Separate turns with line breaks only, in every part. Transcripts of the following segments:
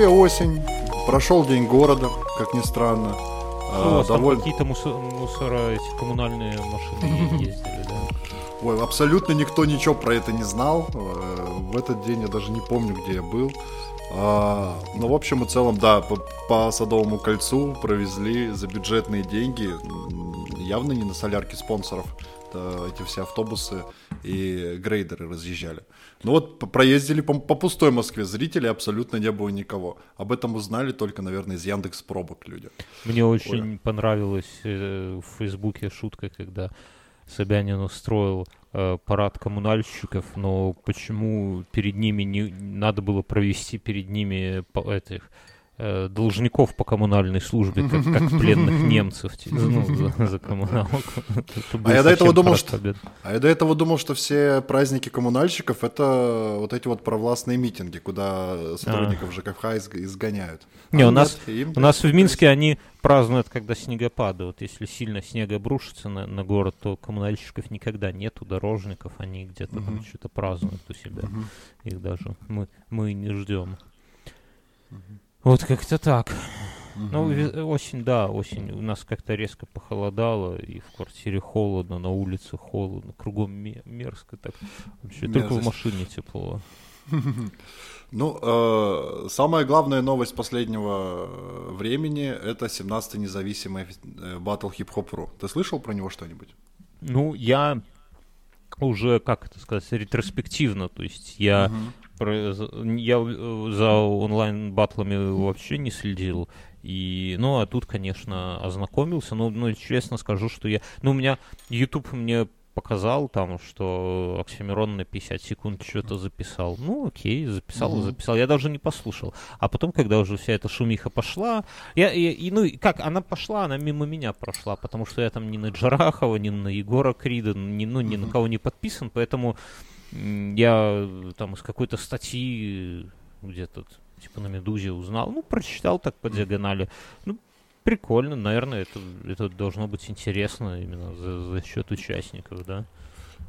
Москве осень, прошел день города, как ни странно.
Ну, у вас там какие-то мусора, эти коммунальные машины ездили, да?
Ой, абсолютно никто ничего про это не знал. Э, в этот день я даже не помню, где я был. А, ну, в общем и целом, да, по, по Садовому кольцу провезли за бюджетные деньги, явно не на солярке спонсоров, эти все автобусы и грейдеры разъезжали. Ну вот проездили по, по пустой Москве, зрителей абсолютно не было никого. Об этом узнали только, наверное, из Яндекс Пробок люди.
Мне очень Ой. понравилась э, в Фейсбуке шутка, когда Собянин устроил э, парад коммунальщиков, но почему перед ними не надо было провести перед ними этих э, должников по коммунальной службе, как, как пленных немцев ну, за, за коммуналку.
А я до этого думал, что, а я до этого думал, что все праздники коммунальщиков это вот эти вот провластные митинги, куда сотрудников а. ЖКХ изгоняют.
Не, а у нас, им, у нас в Минске они празднуют, когда снегопады. Вот если сильно снег обрушится на, на город, то коммунальщиков никогда нету, дорожников, они где-то uh там что-то празднуют у себя. uh Их даже мы, мы не ждем. uh вот как-то так. Угу. Ну, осень, да, осень. У нас как-то резко похолодало, и в квартире холодно, на улице холодно, кругом мерзко так. Вообще, только в машине тепло.
Ну, э, самая главная новость последнего э, времени – это 17-й независимый э, Hop Pro. Ты слышал про него что-нибудь?
Ну, я уже, как это сказать, ретроспективно, то есть я угу я за онлайн-батлами вообще не следил. И, ну, а тут, конечно, ознакомился. Но, ну, честно скажу, что я... Ну, у меня YouTube мне показал там, что Оксимирон на 50 секунд что-то записал. Ну, окей, записал, mm-hmm. записал. Я даже не послушал. А потом, когда уже вся эта шумиха пошла, я, я, и, ну, как, она пошла, она мимо меня прошла, потому что я там ни на Джарахова, ни на Егора Крида, ни, ну, ни mm-hmm. на кого не подписан, поэтому я там из какой-то статьи где-то типа на Медузе узнал, ну, прочитал так по диагонали. Ну, прикольно, наверное, это, это должно быть интересно именно за, за счет участников, да.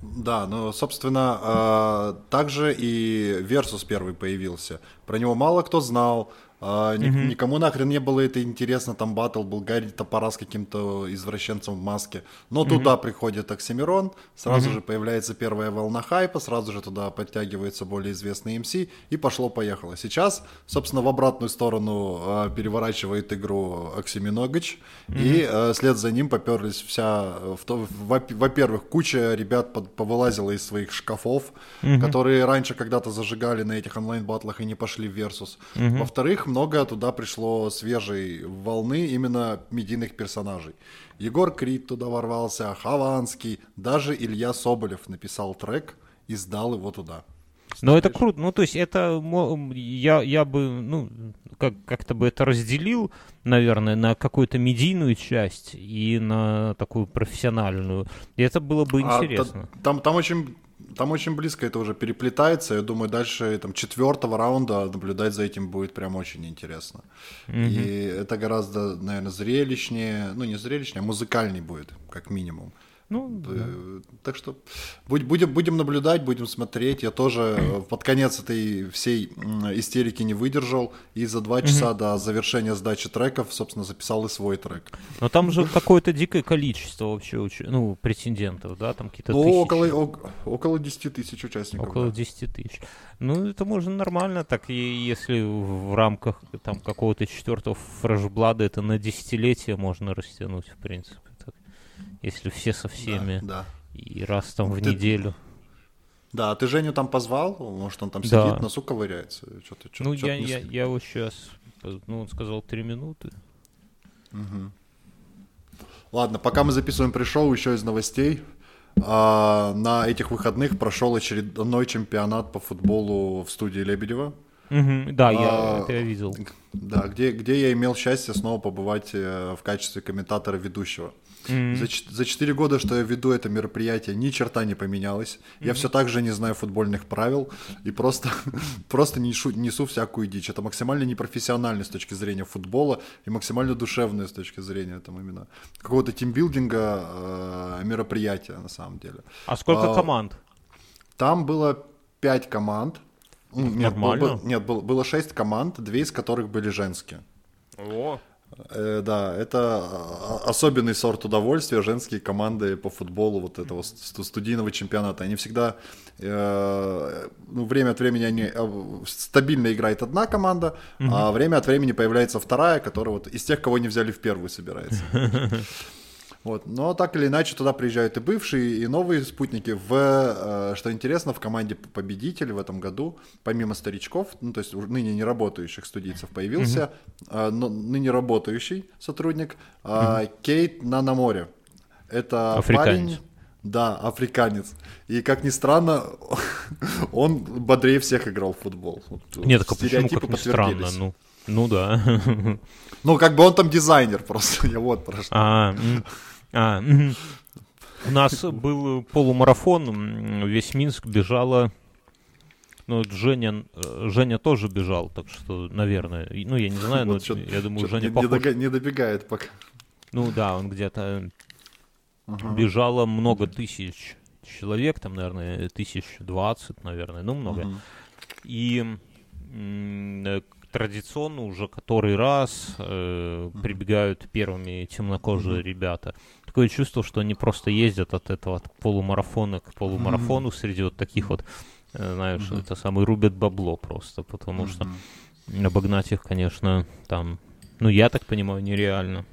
Да, ну, собственно, э, также и Versus первый появился. Про него мало кто знал. А, mm-hmm. Никому нахрен не было это интересно, там батл был Гарри Топора с каким-то извращенцем в маске. Но mm-hmm. туда приходит Оксимирон, сразу mm-hmm. же появляется первая волна хайпа, сразу же туда подтягивается более известный МС, и пошло-поехало. Сейчас, собственно, в обратную сторону э, переворачивает игру Оксиминогач, mm-hmm. и э, след за ним поперлись вся... В то, во-первых, куча ребят под, повылазила из своих шкафов, mm-hmm. которые раньше когда-то зажигали на этих онлайн-батлах и не пошли в Versus. Mm-hmm. Во-вторых, много туда пришло свежей волны именно медийных персонажей. Егор Крид туда ворвался, Хованский, даже Илья Соболев написал трек и сдал его туда.
Ну, это круто. Ну, то есть, это я, я бы, ну, как, как-то бы это разделил, наверное, на какую-то медийную часть и на такую профессиональную. И это было бы интересно.
А, там, там очень там очень близко это уже переплетается. Я думаю, дальше там, четвертого раунда наблюдать за этим будет прям очень интересно. Mm-hmm. И это гораздо, наверное, зрелищнее, ну не зрелищнее, а музыкальней будет, как минимум. Ну, да. Так что будем, будем наблюдать, будем смотреть. Я тоже э, под конец этой всей истерики не выдержал. И за два часа до завершения сдачи треков, собственно, записал и свой трек.
Но там же какое-то дикое количество вообще ну, претендентов, да? Там какие-то ну.
Около, около 10 тысяч участников.
Около да. 10 тысяч. Ну, это можно нормально, так и если в рамках там какого-то четвертого фрешблада это на десятилетие можно растянуть, в принципе если все со всеми. Да, да. И раз там в ты... неделю.
Да, а ты Женю там позвал? Может, он там да. сидит, носу ковыряется?
Что-то, что ну, я, я, я его сейчас... Ну, он сказал три минуты.
Угу. Ладно, пока мы записываем пришел еще из новостей. А, на этих выходных прошел очередной чемпионат по футболу в студии Лебедева.
Угу, да, а, я это видел.
Да, где, где я имел счастье снова побывать э, в качестве комментатора ведущего. Mm-hmm. За, за 4 года, что я веду это мероприятие, ни черта не поменялось. Mm-hmm. Я все так же не знаю футбольных правил и просто, просто несу, несу всякую дичь. Это максимально непрофессионально с точки зрения футбола и максимально душевное с точки зрения там именно какого-то тимбилдинга э, мероприятия на самом деле.
А сколько а, команд?
Там было 5 команд. Нет,
Нормально.
был- был- нет был- было шесть команд, две из которых были женские.
О,
Э, да, это а, особенный сорт удовольствия, женские команды по футболу вот этого ст- студийного чемпионата. Они всегда, э, ну, время от времени они э, стабильно играет одна команда, а время от времени появляется вторая, которая вот из тех, кого не взяли в первую, собирается. Вот. Но так или иначе туда приезжают и бывшие, и новые спутники. В, э, что интересно, в команде победителей в этом году, помимо старичков, ну то есть ныне не работающих студийцев, появился э, но- ныне работающий сотрудник э, Кейт Нанаморе. Это
Африканец.
парень... Да, африканец. И как ни странно, он бодрее всех играл в футбол. Вот
Нет, так а почему,
стереотипы
как ни странно, ну, ну да.
Ну, как бы он там дизайнер просто. Я вот про что.
А, а. У нас был полумарафон, весь Минск бежала. Ну, Женя, э, Женя тоже бежал, так что, наверное. и- Ну, я не знаю, но
Вот чё-
я думаю, Женя
не,
похож.
не добегает пока.
Ну да, он где-то бежало много тысяч человек, там, наверное, тысяч двадцать, наверное, ну, много. И м, э, традиционно уже который раз э, прибегают первыми темнокожие ребята. Такое чувство, что они просто ездят от этого от полумарафона к полумарафону среди вот таких вот, э, знаешь, это самый рубят бабло просто, потому что обогнать их, конечно, там, ну, я так понимаю, нереально.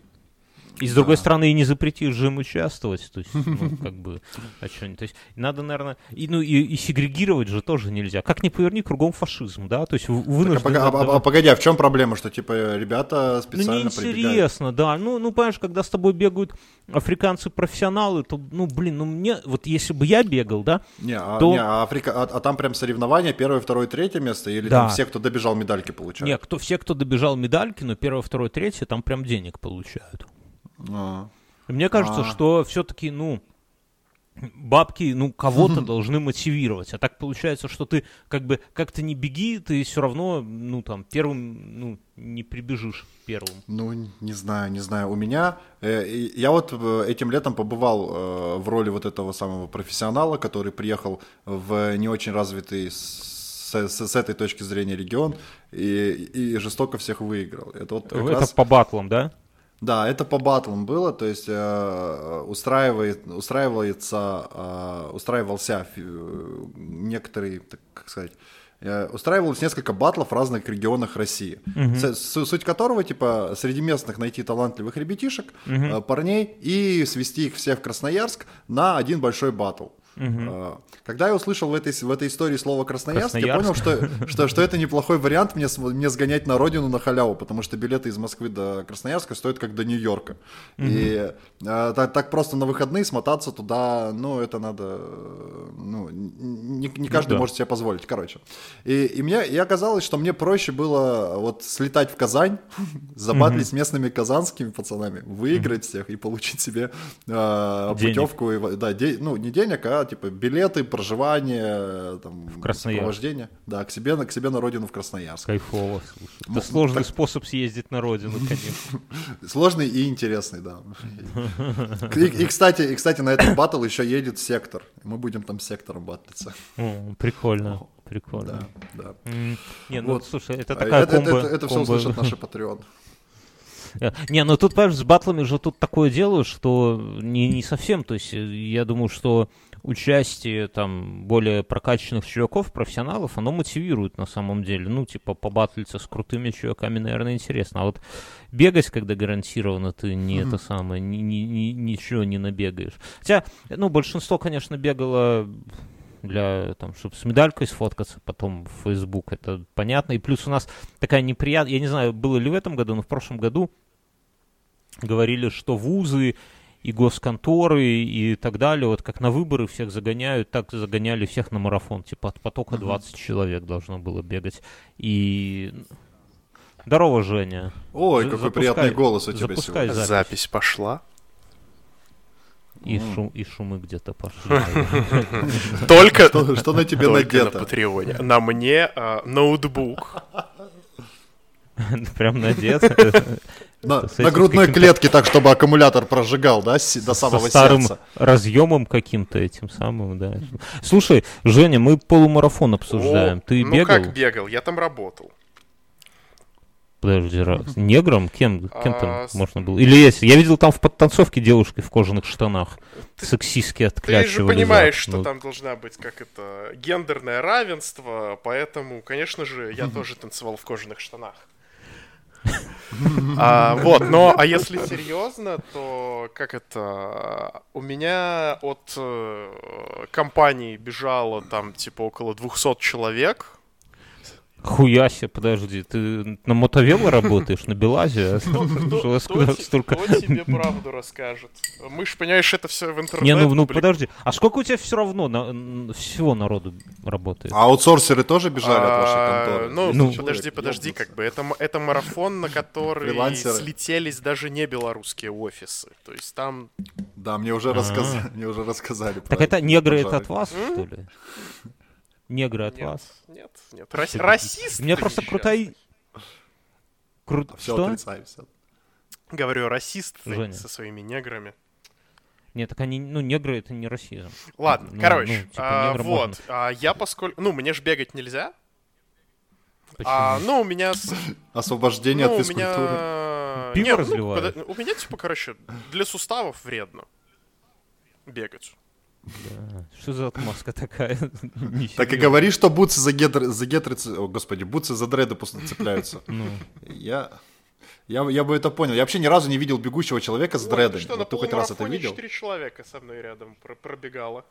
И с другой стороны, и не запретишь же им участвовать, то есть, ну, как бы, а что То есть, надо, наверное, и, ну, и, и сегрегировать же тоже нельзя. Как ни поверни, кругом фашизм, да, то есть в-
Так, а,
вынуждены
а- а- а погоди, а в чем проблема, что типа ребята
ну,
специально прибегают?
неинтересно, да. Ну, ну, понимаешь, когда с тобой бегают африканцы-профессионалы, то, ну, блин, ну, мне, вот если бы я бегал, да,
Не, а,
то-
не, а, Африка, а, а там прям соревнования первое, второе, третье место или
Да.
там все, кто добежал, медальки получают?
не, кто, все, кто добежал медальки, но первое, второе, третье, там прям денег получают.
А.
Мне кажется,
А.
что все-таки, ну, бабки, ну, кого-то должны мотивировать. А так получается, что ты как бы как-то не беги, ты все равно, ну, там, первым, ну, не прибежишь первым.
Ну, не знаю, не знаю. У меня... э, я вот э, этим летом побывал э, в роли вот этого самого профессионала, который приехал в не очень развитый с, с- с этой точки зрения регион и, и жестоко всех выиграл. Это вот как
Это
раз...
по батлам, да?
Да, это по батлам было, то есть э, устраивает, устраивается, э, устраивался э, некоторый, так как сказать, э, устраивалось несколько батлов в разных регионах России, С- с- суть которого, типа, среди местных найти талантливых ребятишек, э, парней и свести их всех в Красноярск на один большой батл. Э, Когда я услышал в этой, в этой истории слово Красноярск, я понял,
Красноярск.
что, что, что это неплохой вариант мне, мне сгонять на родину на халяву, потому что билеты из Москвы до Красноярска стоят как до Нью-Йорка. И э, так, так просто на выходные смотаться туда, ну, это надо, ну, не, не каждый
да.
может себе позволить, короче. И, и мне, и оказалось, что мне проще было вот слетать в Казань, забатлить с местными казанскими пацанами, выиграть всех и получить себе
Денег.
путевку, и, да, де- ну, не денег, а типа билеты, проживание, там,
Красноярск.
сопровождение. Да, к себе, на- к себе на родину в Красноярск.
Кайфово, слушай.
Ну,
Это сложный
так-
способ съездить на родину, конечно.
Сложный и интересный, да. И, и, кстати, и, кстати, на этот батл еще едет сектор. Мы будем там сектором батлиться.
О, прикольно, прикольно.
Да, да.
Не, ну
Вот.
слушай, это
А
такая
это,
комбо...
это, это все
комбо-
услышат наши патреоны.
Не, ну тут, понимаешь, с батлами же тут такое дело, что не, не совсем, то есть э, я думаю, что участие там более прокачанных чуваков, профессионалов, оно мотивирует на самом деле. Ну, типа, побатлиться с крутыми чуваками, наверное, интересно. А вот бегать, когда гарантированно ты не это самое, ни- ни- ни- ничего не набегаешь. Хотя, ну, большинство, конечно, бегало для, там, чтобы с медалькой сфоткаться потом в Facebook, это понятно. И плюс у нас такая неприятная, я не знаю, было ли в этом году, но в прошлом году говорили, что вузы и госконторы и так далее, вот как на выборы всех загоняют, так загоняли всех на марафон. Типа от потока 20 человек должно было бегать. И... Здорово, Женя.
Ой,
За-
какой
запускай-
приятный голос у тебя сегодня.
запись.
Запись пошла.
И, шум, и шумы где-то пошли.
Только,
Что, на тебе
только на
надето?
Патреоне. На мне а, ноутбук.
Прям надет.
На, грудной клетке так, чтобы аккумулятор прожигал, да, до
со
самого
старым
сердца.
разъемом каким-то этим самым, да. Слушай, Женя, мы полумарафон обсуждаем.
О,
Ты
ну
бегал?
как бегал? Я там работал.
Подожди, раз. Негром? Кем, кем
А,
там
с-
можно было? Или есть? Я видел там в подтанцовке девушки в кожаных штанах. Сексистски
Ты
отклячивали.
же понимаешь,
зад.
что
Ну,
там должна быть как это гендерное равенство, поэтому, конечно же, я тоже танцевал в кожаных штанах. А, вот, но а если серьезно, то как это у меня от э, компании бежало там типа около 200 человек.
Хуя себе, подожди, ты на мотовело работаешь, на Белазе?
Кто, кто- тебе правду расскажет? Мы ж, понимаешь, это все в интернет.
Не, ну, ну подожди, а сколько у тебя все равно на- всего народу работает?
А аутсорсеры тоже бежали от вашей
А,
конторы?
Ну,
Ну,
подожди, подожди, как бы это, это марафон, на который слетелись даже не белорусские офисы. То есть там
Да, мне уже рассказали, мне уже рассказали.
Так это негры это от вас, что ли? Негры от
нет,
вас?
нет, нет, Рас- расисты.
У меня просто крутая... Кру-
Все
Что?
отрицаем, всё.
Говорю, расисты
Женя.
со своими неграми.
Нет, так они, ну, негры это не расизм.
Ладно,
Ну,
короче,
ну, типа,
а, вот,
можно.
а, я поскольку, ну, мне ж бегать нельзя,
Почему?
а, ну, у меня,
Освобождение
ну,
от физкультуры.
меня,
Пиво
Не, ну,
разливают?
подо- у меня, типа, короче, для суставов вредно бегать.
Да. Что за отмазка такая?
Так и говори, что бутсы за гетры, за гетры, о, господи, бутсы за дреды просто цепляются.
Ну,
Я, я, я бы это понял. Я вообще ни разу не видел бегущего человека с дредами.
Что, на
Вот ты хоть раз это видел?
четыре человека со мной рядом пр- пробегало.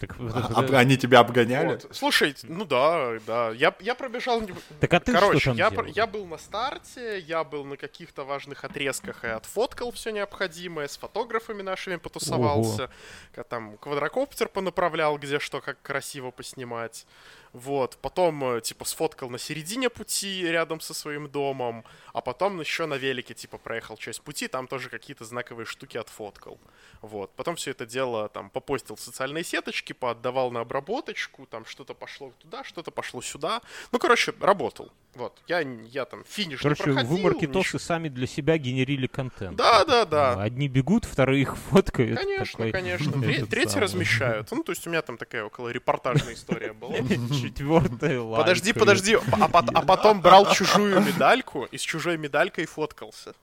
Так,
А- об- они тебя обгоняли?
Вот. Слушай, ну да, да. Я, я пробежал...
Так а ты
Короче,
что там
я,
делал?
пр- я был на старте, я был на каких-то важных отрезках и отфоткал все необходимое, с фотографами нашими потусовался, ка- там квадрокоптер понаправлял, где что, как красиво поснимать. Вот, потом, э, типа, сфоткал на середине пути рядом со своим домом, а потом еще на велике, типа, проехал часть пути, там тоже какие-то знаковые штуки отфоткал. Вот, потом все это дело, там, попостил в социальные сеточки, поотдавал на обработочку, там, что-то пошло туда, что-то пошло сюда. Ну, короче, работал. Вот, я, я там финиш
Короче,
не проходил.
вы маркетосы
ничего.
сами для себя генерили контент.
Да, да, да.
Одни бегут, вторые их фоткают.
Конечно,
такой,
конечно. Тре-
самый.
размещают. Ну, то есть у меня там такая около репортажная история была.
Четвертая.
Подожди, подожди, а, а потом брал чужую медальку и с чужой медалькой фоткался.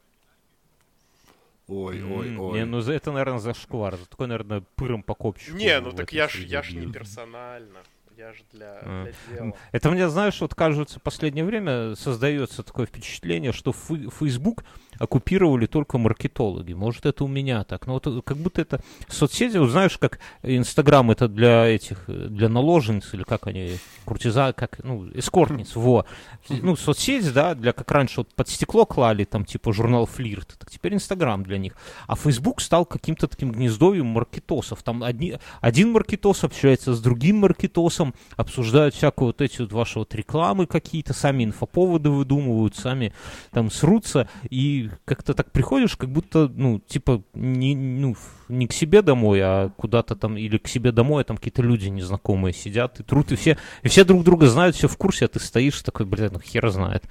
Ой, ой, ой.
Не, ну это, наверное, зашквар. За такой, наверное, пыром по копчику.
Не, ну так я ж, я ж не персонально. Я ж для,
А.
для дела.
Это мне, знаешь, вот кажется, в последнее время создается такое впечатление, что Facebook оккупировали только маркетологи. Может, это у меня так. Но вот э, как будто это соцсети, вот знаешь, как Инстаграм это для этих, э, для наложниц, или как они, куртиза, как, ну, эскортниц, во. Ну, соцсеть, да, для, как раньше вот под стекло клали, там, типа, журнал Флирт, так теперь Инстаграм для них. А Facebook стал каким-то таким гнездовьем маркетосов. Там одни, один маркетос общается с другим маркетосом, обсуждают всякую вот эти вот ваши вот рекламы какие-то, сами инфоповоды выдумывают, сами там срутся, и как-то так приходишь, как будто, ну, типа, не, ну, не к себе домой, а куда-то там, или к себе домой, а там какие-то люди незнакомые сидят и трут, и все, и все друг друга знают, все в курсе, а ты стоишь такой, блядь, ну хер знает.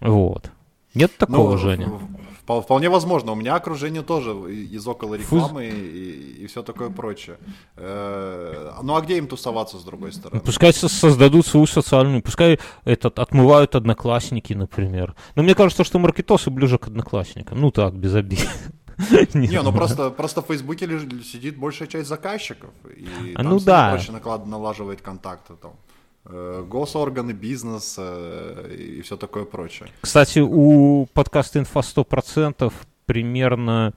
Вот. Нет такого,
Ну,
Женя?
Вполне возможно. У меня окружение тоже из около рекламы и, и все такое прочее. Э, Ну а где им тусоваться с другой стороны?
Пускай со- создадут свою социальную, пускай этот отмывают одноклассники, например. Но мне кажется, что маркетосы ближе к одноклассникам. Ну так, без обид.
Не, ну просто, просто в Фейсбуке сидит большая часть заказчиков. И
А
там
ну да.
проще налаживать контакты. Там. Э, Госорганы, бизнес э, и все такое прочее.
Кстати, у подкаста «Инфа 100% примерно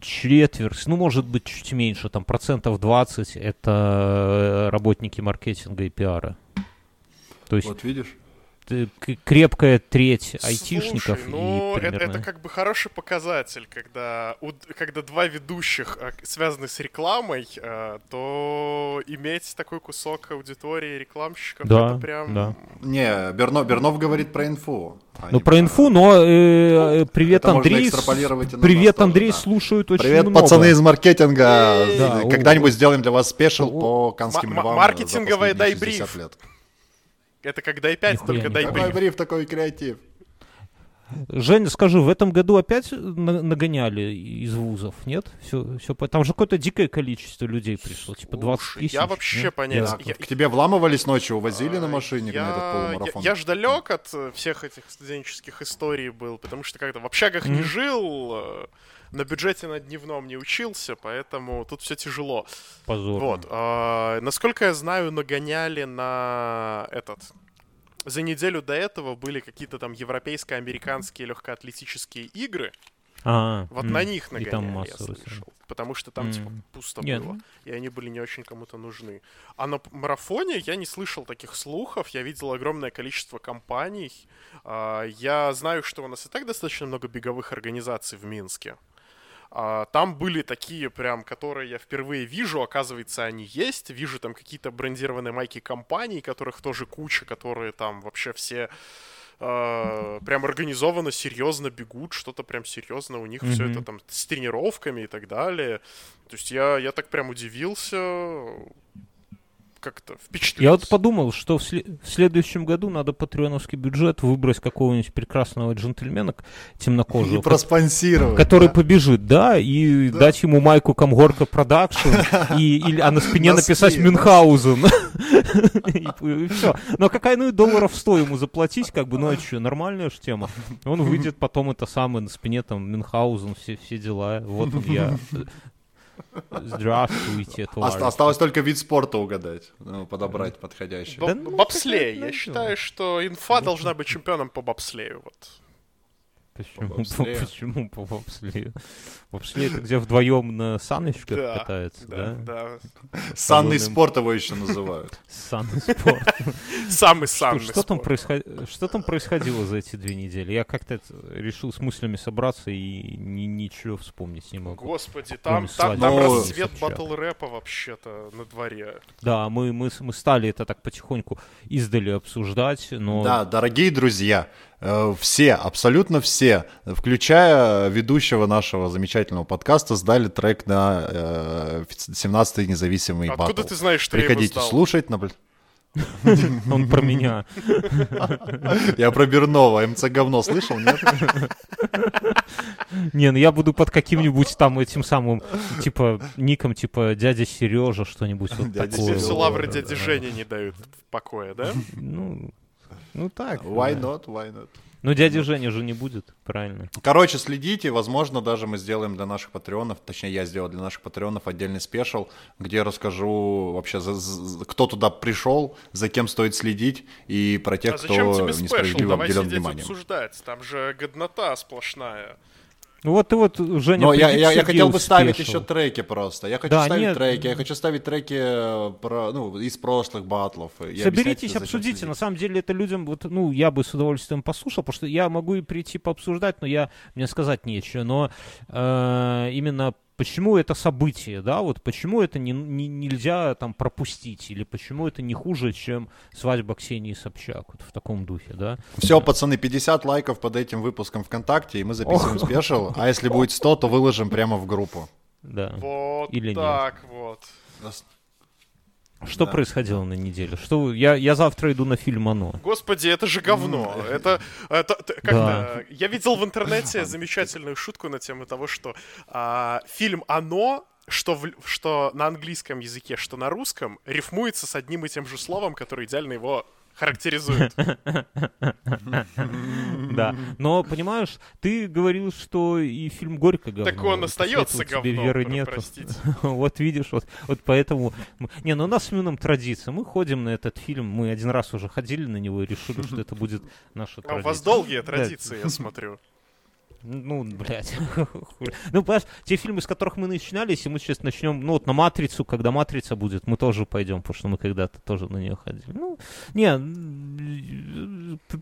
четверть, ну, может быть, чуть меньше, там, процентов 20 это работники маркетинга и пиара. То есть
Вот видишь?
Э, крепкая треть айтишников
Слушай, ну,
и
это,
примерно...
это как бы хороший показатель, когда, у- когда два ведущих а, связаны с рекламой, а, то иметь такой кусок аудитории рекламщиков,
Да,
это прям...
да.
Не, Берно, Бернов говорит про инфу. а
Ну, про инфу, но э, э, привет,
это можно
Андрей. Привет,
тоже,
Андрей,
да.
слушают очень
Привет,
много.
пацаны из маркетинга.
Да,
Когда-нибудь сделаем для вас спешл по канским львам.
маркетинговая
за последние
дай
60
бриф.
лет.
Это как дай 5,
Нихуя
только дай
Такой
бриф.
бриф, такой креатив.
Женя, скажи, в этом году опять нагоняли из вузов, нет? Все, все, там же какое-то дикое количество людей пришло, типа 20 тысяч.
Я вообще
нет?
понять...
Да, я... К тебе вламывались ночью, увозили а, на машине
я...
на этот полумарафон?
Я, я ж далек от э, всех этих студенческих историй был, потому что как-то в общагах mm-hmm. не жил, э, на бюджете на дневном не учился, поэтому тут все тяжело.
Позор.
Вот. А, насколько я знаю, нагоняли на этот за неделю до этого были какие-то там европейско-американские легкоатлетические игры.
А,
вот
м-
на них нагоняли,
там
я слышал. Потому что там,
м-
типа, пусто
Нет.
было. И они были не очень кому-то нужны. А на марафоне я не слышал таких слухов. Я видел огромное количество компаний. А, я знаю, что у нас и так достаточно много беговых организаций в Минске. А, там были такие прям, которые я впервые вижу, оказывается, они есть. Вижу там какие-то брендированные майки компаний, которых тоже куча, которые там вообще все э, прям организованно, серьезно бегут, что-то прям серьезно у них mm-hmm. все это там с тренировками и так далее. То есть я, я так прям удивился, как-то впечатлился.
Я вот подумал, что в, сле- в следующем году надо патреоновский бюджет выбрать какого-нибудь прекрасного джентльмена темнокожего.
И проспонсировать.
Который
да?
побежит, да, и
Да.
дать ему майку Комгорка Production, и, или, а на спине написать. Мюнхгаузен. И все. Ну а какая, ну и долларов 100 ему заплатить, как бы, ну а что, нормальная же тема. Он выйдет потом это самое, на спине там Мюнхгаузен, все, все дела. Вот он я. Здравствуйте, товарищи.
Осталось только вид спорта угадать, ну, подобрать подходящий.
Да ну,
бобслей. Я
разница?
считаю, что инфа должна быть чемпионом по бобслею. Вот.
Почему?
бобслею.
Почему по бобслею? Бобслей это где вдвоем на саночках
Да,
катаются,
Да,
да?
да.
Санный спорт его еще называют.
Санный спорт.
Самый
Что,
самый
что там происход- что там происходило за эти две недели? Я как-то решил с мыслями собраться и ни- ничего вспомнить не могу.
Господи, там, там, там
Ну,
расцвет батл рэпа вообще-то на дворе.
Да, мы, мы, мы стали это так потихоньку издали обсуждать, но...
Да, дорогие друзья, все, абсолютно все, включая ведущего нашего замечательного подкаста, сдали трек на э, 17-й независимый
Откуда
батл.
ты знаешь, что я его
Приходите
сдал?
слушать. наблю-
Он про меня.
Я про Бернова, МЦ говно слышал, нет?
Не, ну я буду под каким-нибудь там этим самым, типа, ником, типа, дядя Сережа, что-нибудь вот такое.
Все лавры дяди
да.
Жени не дают покоя, да?
Ну, ну так.
Why
да.
not, why not?
Ну, дядя Женя же не будет, правильно.
Короче, следите, возможно, даже мы сделаем для наших патреонов, точнее, я сделал для наших патреонов отдельный special, где расскажу вообще, за- за- кто туда пришел, за кем стоит следить, и про тех,
А
кто
тебе special?
несправедливо
Давай
обделен
сидеть
вниманием.
обсуждать. Там же годнота сплошная.
Ну вот и вот, Женя,
Но я, я, я хотел бы ставить еще треки просто. Я хочу
Да,
ставить
нет.
треки, я хочу ставить треки э, про, ну, из прошлых батлов. и объяснять,
Соберитесь, обсудите. На самом деле это людям, вот, ну, я бы с удовольствием послушал, потому что я могу и прийти пообсуждать, но я, мне сказать нечего. Но э, именно почему это событие, да, вот почему это не, не- нельзя там пропустить, или почему это не хуже, чем свадьба Ксении Собчак, вот в таком духе, да.
Все, пацаны, 50 лайков под этим выпуском ВКонтакте, и мы записываем спешл. А если будет 100, то выложим прямо в группу.
Да.
Вот
Или нет.
так вот.
Что
Да.
происходило на неделе? Что я, я завтра иду на фильм «Оно».
Господи, это же говно. Это, это, как
Да.
Я видел в интернете замечательную шутку на тему того, что а, фильм «Оно», что, в- что на английском языке, что на русском, рифмуется с одним и тем же словом, которое идеально его характеризует.
Да. Но, понимаешь, ты говорил, что и фильм «Горько» говно.
Так он остается говном,
веры
простите.
Вот видишь, вот, вот поэтому... Не, ну у нас с Мином традиция. Мы ходим на этот фильм, мы один раз уже ходили на него и решили, что это будет наша
А у
традиция.
вас долгие традиции, я смотрю.
Ну, блядь. Ну, понимаешь, те фильмы, с которых мы начинали, если мы сейчас начнем, ну, вот на «Матрицу», когда «Матрица» будет, мы тоже пойдем, потому что мы когда-то тоже на нее ходили. Ну, не,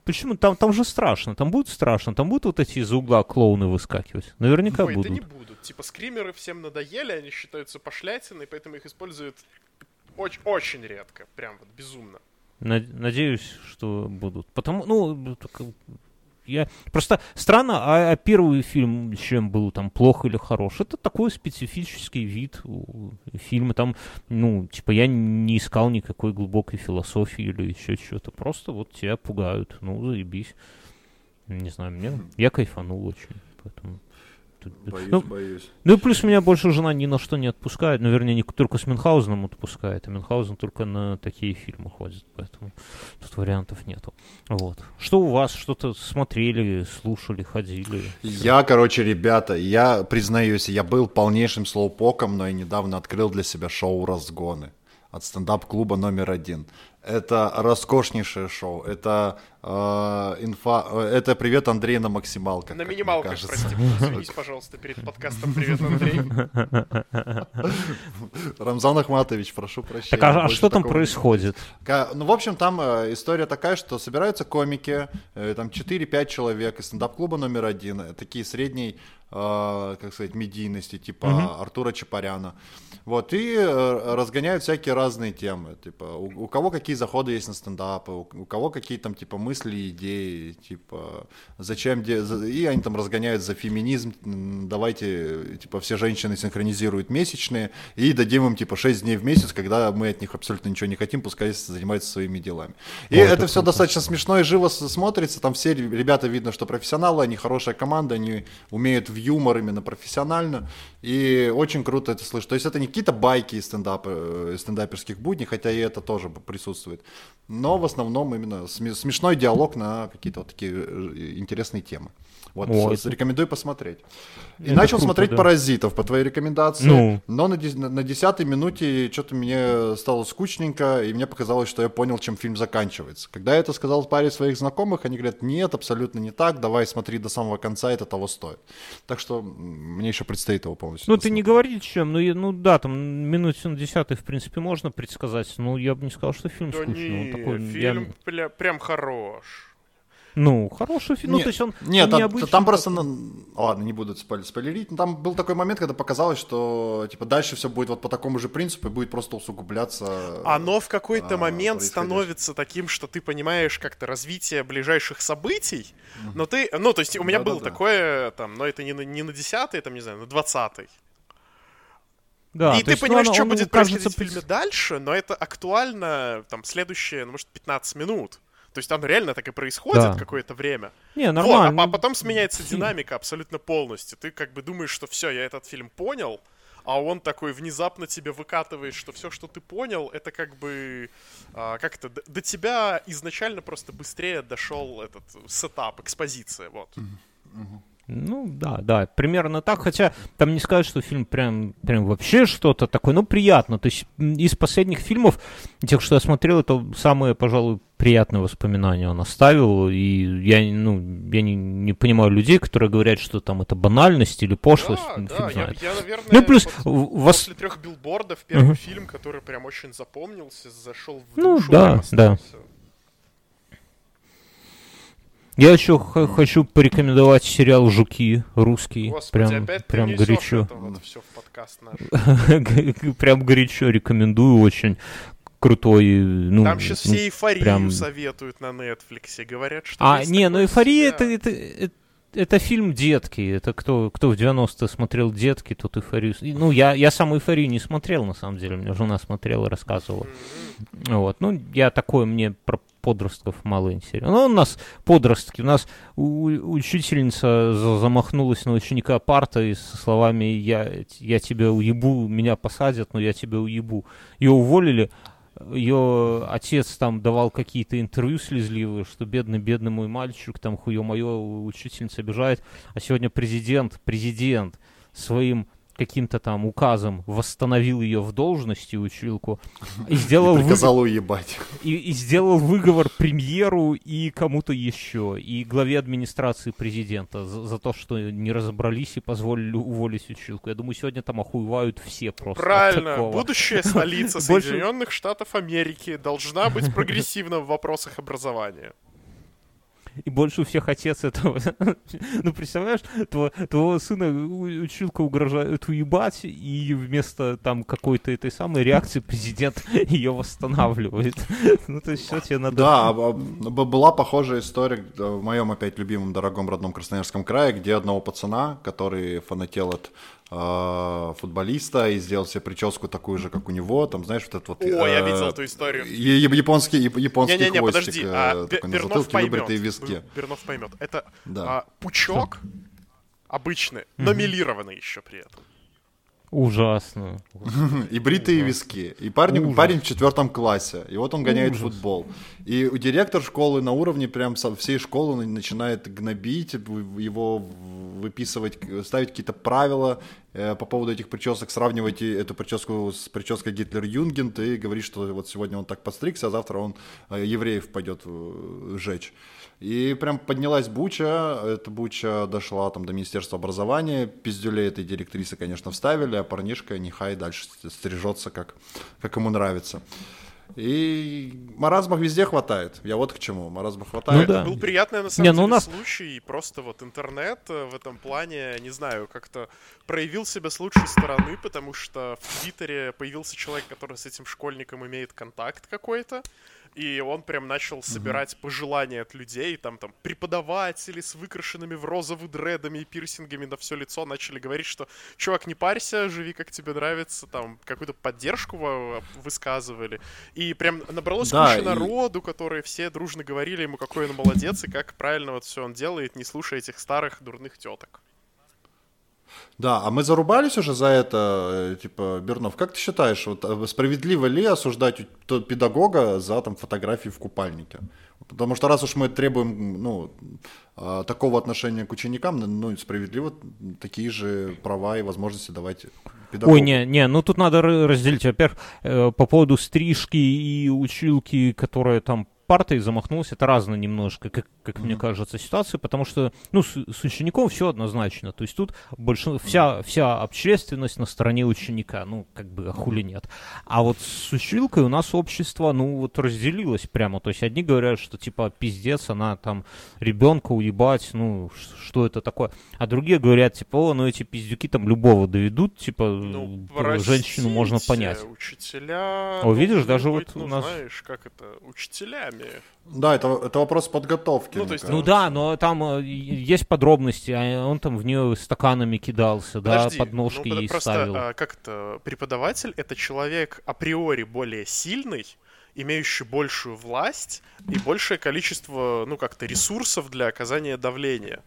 почему? Там, там же страшно, там будет страшно, там будут вот эти из угла клоуны выскакивать. Наверняка
Ой, да
будут.
не будут. Типа скримеры всем надоели, они считаются пошлятиной, поэтому их используют очень, очень редко. Прям вот безумно.
Над- Надеюсь, что будут. Потому, ну, я... Просто странно, а, а первый фильм чем был там плохо или хорош? Это такой специфический вид фильма. Там, ну, типа, я не искал никакой глубокой философии или еще чего-то. Просто вот тебя пугают. Ну, заебись. Не знаю, мне я кайфанул очень, поэтому.
Боюсь, ну, боюсь.
Ну и плюс меня больше жена ни на что не отпускает. Ну, вернее, не только с Мюнхгаузеном отпускает, а Мюнхгаузен только на такие фильмы ходит, поэтому тут вариантов нету. Вот. Что у вас? Что-то смотрели, слушали, ходили?
Я, короче, ребята, я признаюсь, я был полнейшим слоупоком, но я недавно открыл для себя шоу «Разгоны» от стендап-клуба номер один. Это роскошнейшее шоу. Это э, инфа. Э, это привет Андрей на максималках.
На минималках, прости. Извинись, пожалуйста, перед подкастом Привет, Андрей.
Рамзан Ахматович, прошу прощения.
Так а, а что там происходит?
Ну, в общем, там э, история такая, что собираются комики, э, там 4-5 человек из стендап-клуба номер один, такие средней э, как сказать, медийности, типа угу. Артура Чапаряна. Вот, и э, разгоняют всякие разные темы. Типа, у, у кого какие заходы есть на стендапы, у, у кого какие там, типа, мысли, идеи, типа, зачем... И они там разгоняют за феминизм, давайте, типа, все женщины синхронизируют месячные, и дадим им, типа, 6 дней в месяц, когда мы от них абсолютно ничего не хотим, пускай занимаются своими делами. И вот это, это все достаточно смешно и живо смотрится, там все ребята видно, что профессионалы, они хорошая команда, они умеют в юмор именно профессионально, и очень круто это слышать. То есть это не какие-то байки из стендапа, э, стендаперских будней, хотя и это тоже присутствует, но в основном именно смешной диалог на какие-то вот такие э, интересные темы. Вот, с, рекомендую посмотреть. И это начал круто, смотреть да. «Паразитов» по твоей рекомендации, ну. но на, на, на десятой минуте что-то мне стало скучненько, и мне показалось, что я понял, чем фильм заканчивается. Когда я это сказал паре своих знакомых, они говорят, нет, абсолютно не так, давай смотри до самого конца, это того стоит. Так что мне еще предстоит его полностью
Ну, ты не говори чем, ну, ну да, там минут на в принципе, можно предсказать, но я бы не сказал, что фильм
да
скучный.
Не, такой, фильм я... прям хорош.
Ну, хороший фильм.
Нет,
ну, то есть он,
нет
он
там, там просто, ну, ладно, не буду спойлер, спойлерить, но там был такой момент, когда показалось, что типа дальше все будет вот по такому же принципу и будет просто усугубляться.
Оно в какой-то а, момент становится таким, что ты понимаешь как-то развитие ближайших событий, mm-hmm. но ты, ну, то есть у меня да, было да, такое, там, но это не на, не на 10 там, не знаю, на 20 да, и ты понимаешь, ну, что будет происходить в фильме дальше, но это актуально, там, следующие, ну, может, 15 минут. То есть там реально так и происходит да. какое-то время.
Не, нормально.
Вот, а, а потом сменяется динамика абсолютно полностью. Ты как бы думаешь, что все, я этот фильм понял, а он такой внезапно тебе выкатывает, что все, что ты понял, это как бы а, как это до, тебя изначально просто быстрее дошел этот сетап, экспозиция, вот.
Mm-hmm. Ну, да, да, примерно так, хотя там не сказать, что фильм прям, прям вообще что-то такое, ну, приятно, то есть из последних фильмов, тех, что я смотрел, это самые, пожалуй, приятные воспоминания он оставил, и я, ну, я не, не понимаю людей, которые говорят, что там это банальность или пошлость,
да, ну, да, я, я, наверное,
ну, плюс
вот, вас... после трех билбордов первый uh-huh. фильм, который прям очень запомнился, зашел в
ну,
душу,
да, да. Я еще х- хочу порекомендовать сериал «Жуки» русский.
Господи,
прям,
опять
прям
ты
горячо.
Это вот все в подкаст наш.
прям горячо рекомендую, очень крутой. Ну,
Там сейчас все эйфорию прям... советуют на Netflix, говорят, что.
А, не, ну эйфория это, это, это, это фильм детки. Это кто, кто в 90-е смотрел детки, тот эйфорию. Ну, я, я сам эйфорию не смотрел, на самом деле. Меня жена смотрела, рассказывала. Mm-hmm. Вот. Ну, я такой мне про подростков мало интересно. Ну, у нас подростки, у нас у, учительница замахнулась на ученика парта со словами «я, я тебя уебу, меня посадят, но я тебя уебу». Ее уволили, ее отец там давал какие-то интервью слезливые, что бедный-бедный мой мальчик, там хуе мое, учительница обижает, а сегодня президент, президент своим каким-то там указом восстановил ее в должности, училку, и сделал...
И приказал вы... уебать.
И, и сделал выговор премьеру и кому-то еще, и главе администрации президента за, за то, что не разобрались и позволили уволить училку. Я думаю, сегодня там охуевают все просто
Правильно. Будущая столица Соединенных Штатов Америки должна быть прогрессивна в вопросах образования
и больше у всех отец этого. ну, представляешь, твоего, твоего сына училка угрожает уебать, и вместо там какой-то этой самой реакции президент ее восстанавливает. ну, то есть все тебе надо...
Да, была похожая история в моем опять любимом, дорогом, родном Красноярском крае, где одного пацана, который фанател от футболиста и сделал себе прическу такую же, как у него, там, знаешь, вот этот вот...
О, я видел эту историю.
Японский, японский
Не-не-не,
хвостик
подожди,
э,
а,
такой на затылке,
поймет.
выбритые виски.
Бернов поймет. Это
Да.
а, пучок обычный, но милированный еще при этом.
Ужасно.
И бритые виски. И парень,
Ужас.
парень в четвертом классе. И вот он гоняет
Ужас.
футбол. И у директор школы на уровне прям со всей школы на- начинает гнобить, его выписывать, ставить какие-то правила э, по поводу этих причесок, сравнивать эту прическу с прической Гитлерюгенд и говорит, что вот сегодня он так подстригся, а завтра он э, евреев пойдет э, жечь. И прям поднялась буча, эта буча дошла там до Министерства образования, пиздюлей этой директрисы, конечно, вставили, а парнишка нехай дальше стрижется, как, как ему нравится. И маразмов везде хватает. Я вот к чему. Маразмов хватает.
Ну да.
Был приятный, на самом
Не, ну
деле,
у нас-
случай, и просто вот интернет э, в этом плане, не знаю, как-то проявил себя с лучшей стороны, потому что в Твиттере появился человек, который с этим школьником имеет контакт какой-то, и он прям начал собирать пожелания от людей, там, там, преподаватели с выкрашенными в розовый дредами и пирсингами на все лицо начали говорить, что, чувак, не парься, живи как тебе нравится, там, какую-то поддержку высказывали, и прям набралось
Да,
куча
и-
народу, которые все дружно говорили ему, какой он молодец и как правильно вот все он делает, не слушая этих старых дурных теток.
Да, а мы зарубались уже за это, э, типа, Бернов, как ты считаешь, вот э, справедливо ли осуждать педагога за там фотографии в купальнике? Потому что раз уж мы требуем, ну, а, такого отношения к ученикам, ну, справедливо такие же права и возможности давать педагогу.
Ой, не, не, ну тут надо ра- разделить. Во-первых, э, по поводу стрижки и училки, которая там партой замахнулась, это разные немножко, как, как мне кажется, ситуации, потому что, ну, с, с учеником все однозначно. То есть тут больше, вся, вся общественность на стороне ученика, ну, как бы, а хули нет. А вот с училкой у нас общество, ну, вот разделилось прямо. То есть одни говорят, что, типа, пиздец, она там ребенка уебать, ну, что это такое. А другие говорят, типа, о, ну, эти пиздюки там любого доведут, типа,
Ну,
женщину можно понять.
Учителя...
О, видишь, даже
быть,
вот
ну,
у нас-
знаешь, как это, учителями.
Да, это, это вопрос подготовки.
Ну, то есть,
Ну да, но там э, есть подробности, а он там в нее стаканами кидался,
Подожди,
да, подножки
ну,
ей
просто,
ставил.
а, как это, преподаватель — это человек априори более сильный, имеющий большую власть и большее количество, ну, как-то ресурсов для оказания давления.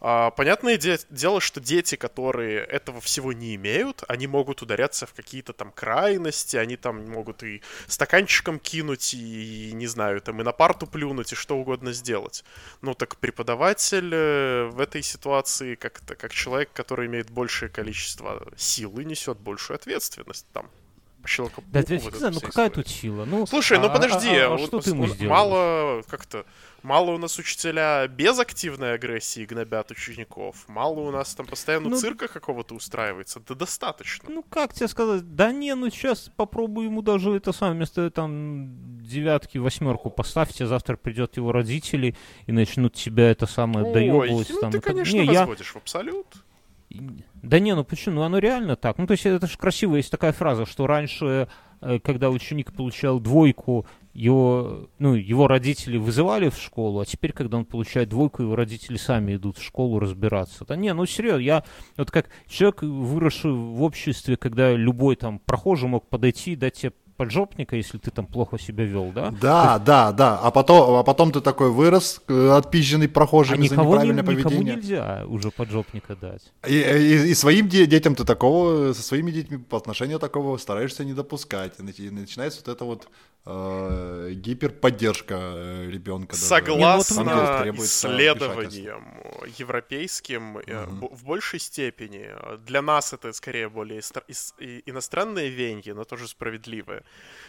А, понятное де- дело, что дети, которые этого всего не имеют, они могут ударяться в какие-то там крайности, они там могут и стаканчиком кинуть, и, не знаю, там и на парту плюнуть, и что угодно сделать. Ну так преподаватель э, в этой ситуации как-то как человек, который имеет большее количество силы, несет большую ответственность там. Щелкопуху
Да,
в
ты
этой
фиг знает, ну какая тут сила? Ну,
Слушай, ну
а- а-
подожди,
а- а
вот
что ты ему сделал?
мало как-то мало у нас учителя без активной агрессии гнобят учеников, мало у нас там постоянно
Ну-
цирка какого-то устраивается, да достаточно.
Ну, как тебе сказать? Да не, ну сейчас попробуй ему даже это самое, вместо там девятки, восьмерку поставьте, завтра придет его родители и начнут тебя это самое
Ой,
доебывать.
ну
там,
ты,
так-
конечно,
Не, я-
возводишь в абсолют.
Да не, ну почему? Ну оно реально так. Ну то есть это же красиво, есть такая фраза, что раньше, э, когда ученик получал двойку, его, ну, его родители вызывали в школу, а теперь, когда он получает двойку, его родители сами идут в школу разбираться. Да не, ну серьезно, я вот как человек, выросший в обществе, когда любой там прохожий мог подойти и дать тебе поджопника, если ты там плохо себя вел, да?
Да, да, да. А потом, а потом ты такой вырос, э, отпизженный
А
прохожий за
никого, не,
неправильное
никому
поведение.
нельзя уже поджопника дать.
И, и- и своим де- детям ты такого, со своими детьми по отношению такого стараешься не допускать. И начи- и начинается вот эта вот гиперподдержка э, ребенка. даже.
Согласно
Ангелов требуется
исследованиям европейским, э, бо- в большей степени, э, для нас это скорее более иностранные веяния, но тоже справедливые.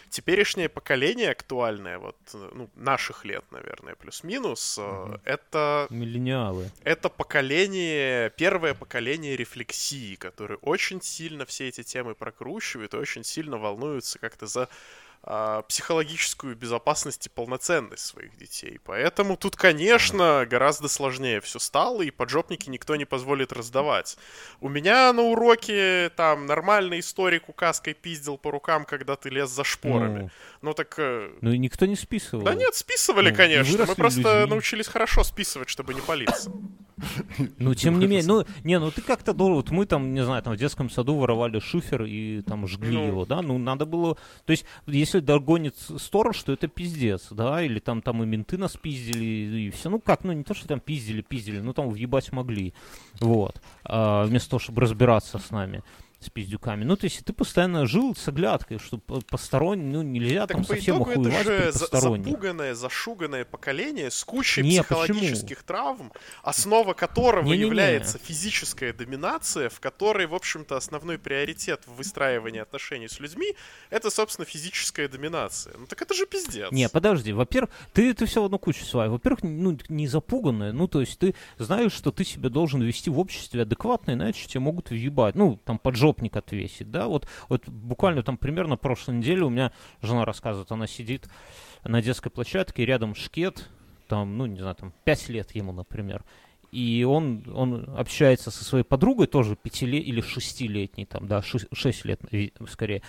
Теперешнее поколение актуальное, вот, э, ну, наших лет, наверное, плюс-минус, э, это
Миллениалы.
это поколение, первое поколение рефлексии, которые очень сильно все эти темы прокручивают и очень сильно волнуются как-то за психологическую безопасность и полноценность своих детей. Поэтому тут, конечно, гораздо сложнее все стало, и поджопники никто не позволит раздавать. У меня на уроке там нормальный историк указкой пиздил по рукам, когда ты лез за шпорами.
Ну,
Ну так... э,
ну и никто не списывал.
Да нет, списывали,
Ну,
конечно. Мы просто
людьми.
научились хорошо списывать, чтобы не палиться.
Ну, тем не менее, ну, не, ну ты как-то должен, вот мы там, не знаю, там в детском саду воровали шифер и там жгли ну... его, да, ну, надо было, то есть, если догонит сторож, то это пиздец, да, или там, там и менты нас пиздили, и все, ну, как, ну, не то, что там пиздили, пиздили, ну, там въебать могли, вот, а, вместо того, чтобы разбираться с нами с пиздюками. Ну, то есть ты постоянно жил с оглядкой, что посторонний, ну, нельзя так там по совсем итогу
это же запуганное, зашуганное поколение с кучей не, психологических почему? травм, основа которого не, не, является не. физическая доминация, в которой, в общем-то, основной приоритет в выстраивании отношений с людьми это, собственно, физическая доминация. Ну, так это же пиздец.
Не, подожди, во-первых, ты, ты все в одну кучу свою. Во-первых, ну, не запуганное, ну, то есть ты знаешь, что ты себя должен вести в обществе адекватно, иначе тебя могут въебать. Ну, там, поджог гопник отвесит, да, вот, вот буквально там примерно прошлой неделе у меня жена рассказывает, она сидит на детской площадке, рядом шкет, там, ну, не знаю, там, 5 лет ему, например, и он, он общается со своей подругой, тоже пятилет или шестилетней, там, да, шесть лет скорее.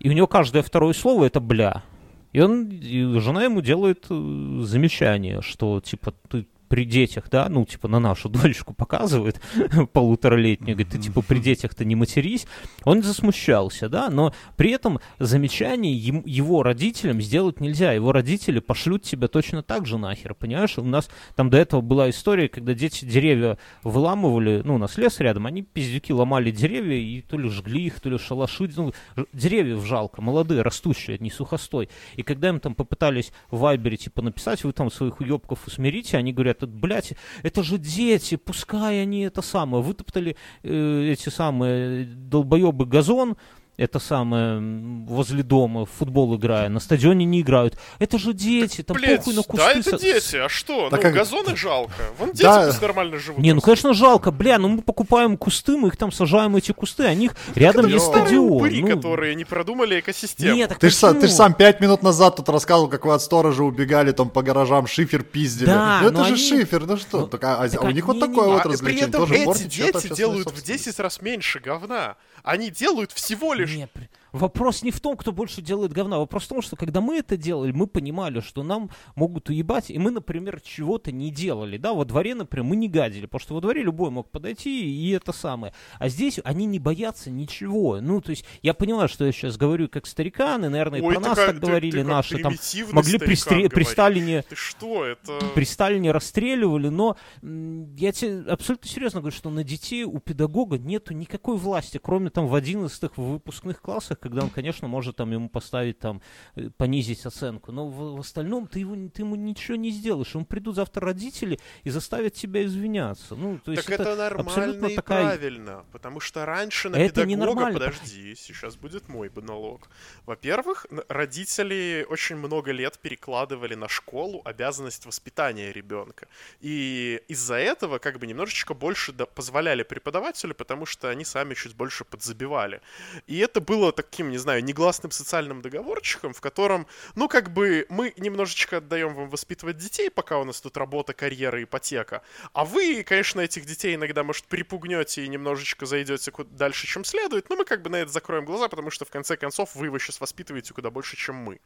И у него каждое второе слово это бля. И он, и жена ему делает э, замечание, что типа ты при детях, да, ну, типа, на нашу дочку показывает, полуторалетнюю, говорит, ты, типа, при детях-то не матерись, он засмущался, да, но при этом замечание его родителям сделать нельзя, его родители пошлют тебя точно так же нахер, понимаешь, у нас там до этого была история, когда дети деревья выламывали, ну, у нас лес рядом, они пиздюки ломали деревья и то ли жгли их, то ли шалаши, ну, деревьев жалко, молодые, растущие, не сухостой, и когда им там попытались в Вайбере, типа, написать, вы там своих уебков усмирите, они говорят, этот, блядь, это же дети, пускай они это самое, вытоптали э, эти самые долбоебы газон, это самое, возле дома, в футбол играя, на стадионе не играют. Это же дети, там блядь, похуй на кусты.
Да, это дети, а что? Так ну, как... газоны жалко. Вон дети да. пусть нормально живут.
Не, ну, конечно, жалко. Бля, ну мы покупаем кусты, мы их там сажаем, эти кусты, а них так рядом есть стадион.
Упыри, ну... которые не продумали экосистему. Нет,
так ты, ж, ты ж сам пять минут назад тут рассказывал, как вы от сторожа убегали, там по гаражам шифер пиздили. Да, ну это же они... шифер, ну что? Ну, так, а, так, а у них вот такое вот развлечение.
При этом эти дети делают в 10 раз меньше говна. Они делают всего лишь... Не,
Вопрос не в том, кто больше делает говна. Вопрос в том, что когда мы это делали, мы понимали, что нам могут уебать, и мы, например, чего-то не делали. Да, во дворе, например, мы не гадили, потому что во дворе любой мог подойти, и это самое. А здесь они не боятся ничего. Ну, то есть, я понимаю, что я сейчас говорю как старикан, и, наверное, Ой, про нас так говорили ты наши. Там могли при, стре- при Сталине...
Ты что, это...
При Сталине расстреливали, но я тебе абсолютно серьезно говорю, что на детей у педагога нету никакой власти, кроме там в 11 в выпускных классах, когда он, конечно, может там ему поставить там, э, понизить оценку, но в, в остальном ты, его, ты ему ничего не сделаешь. Ему придут завтра родители и заставят тебя извиняться. Ну, то есть
так это, это нормально абсолютно и такая... правильно, потому что раньше на это педагога, подожди, сейчас будет мой монолог. Во-первых, родители очень много лет перекладывали на школу обязанность воспитания ребенка. И из-за этого как бы немножечко больше позволяли преподавателю, потому что они сами чуть больше подзабивали. И это было так таким, не знаю, негласным социальным договорчиком, в котором, ну, как бы, мы немножечко отдаем вам воспитывать детей, пока у нас тут работа, карьера, ипотека, а вы, конечно, этих детей иногда, может, припугнете и немножечко зайдете куда дальше, чем следует, но мы как бы на это закроем глаза, потому что, в конце концов, вы его сейчас воспитываете куда больше, чем мы.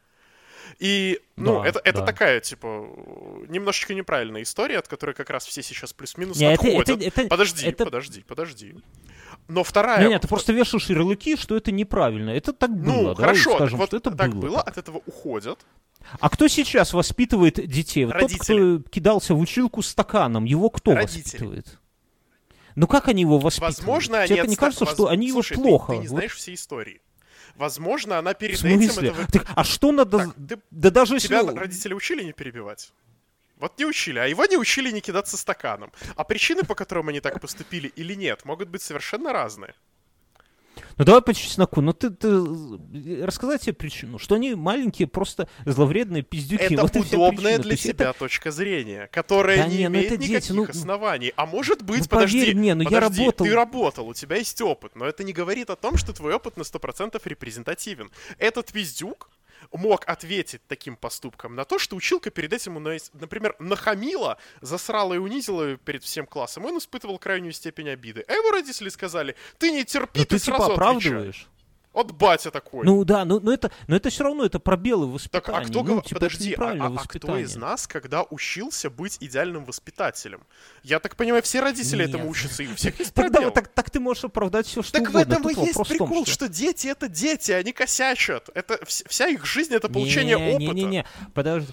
И, ну, да, это, это да. такая, типа, немножечко неправильная история, от которой как раз все сейчас плюс-минус отходят. Это, это, подожди, это... подожди, подожди. Но вторая...
Нет, нет, ты просто вешаешь ярлыки, что это неправильно. Это так ну, было, Ну,
хорошо,
скажем,
вот
что это
так
было.
было, от этого уходят.
А кто сейчас воспитывает детей? Родители. Тот, кто кидался в училку стаканом, его кто Родители. воспитывает? Ну как они его воспитывают?
Возможно,
Тебе они не кажется, воз... что они Слушай, его плохо?
Ты, ты не знаешь вот. все истории. Возможно, она перед
этим
этого...
Так, а что надо... Так, ты... Да даже
Тебя
если...
родители учили не перебивать? Вот не учили, а его не учили не кидаться стаканом. А причины, по которым они так поступили или нет, могут быть совершенно разные.
Ну давай по чесноку. Ну ты, ты рассказать себе причину, что они маленькие, просто зловредные пиздюки.
Это вот удобная для тебя это... точка зрения, которая да не, не ну имеет никаких дети, ну, оснований. А может быть, ну, подожди, поверь мне, ну подожди, я работал... ты работал, у тебя есть опыт, но это не говорит о том, что твой опыт на 100% репрезентативен. Этот пиздюк мог ответить таким поступком на то, что училка перед этим, например, нахамила, засрала и унизила перед всем классом, он испытывал крайнюю степень обиды. А его родители сказали, ты не терпи, Но
ты, ты
сразу
типа оправдываешь.
От батя такой.
Ну да, но, но, это, но это все равно, это пробелы в воспитании.
Так, а кто,
ну, типа,
подожди, а, а, а кто из нас, когда учился быть идеальным воспитателем? Я так понимаю, все родители Нет. этому учатся, и у всех есть пробел.
Так, так, так ты можешь оправдать все, что
так
угодно.
Так в этом и есть прикол, том, что... что дети — это дети, они косячат. Это, вся их жизнь — это получение не, опыта.
Не-не-не, подожди.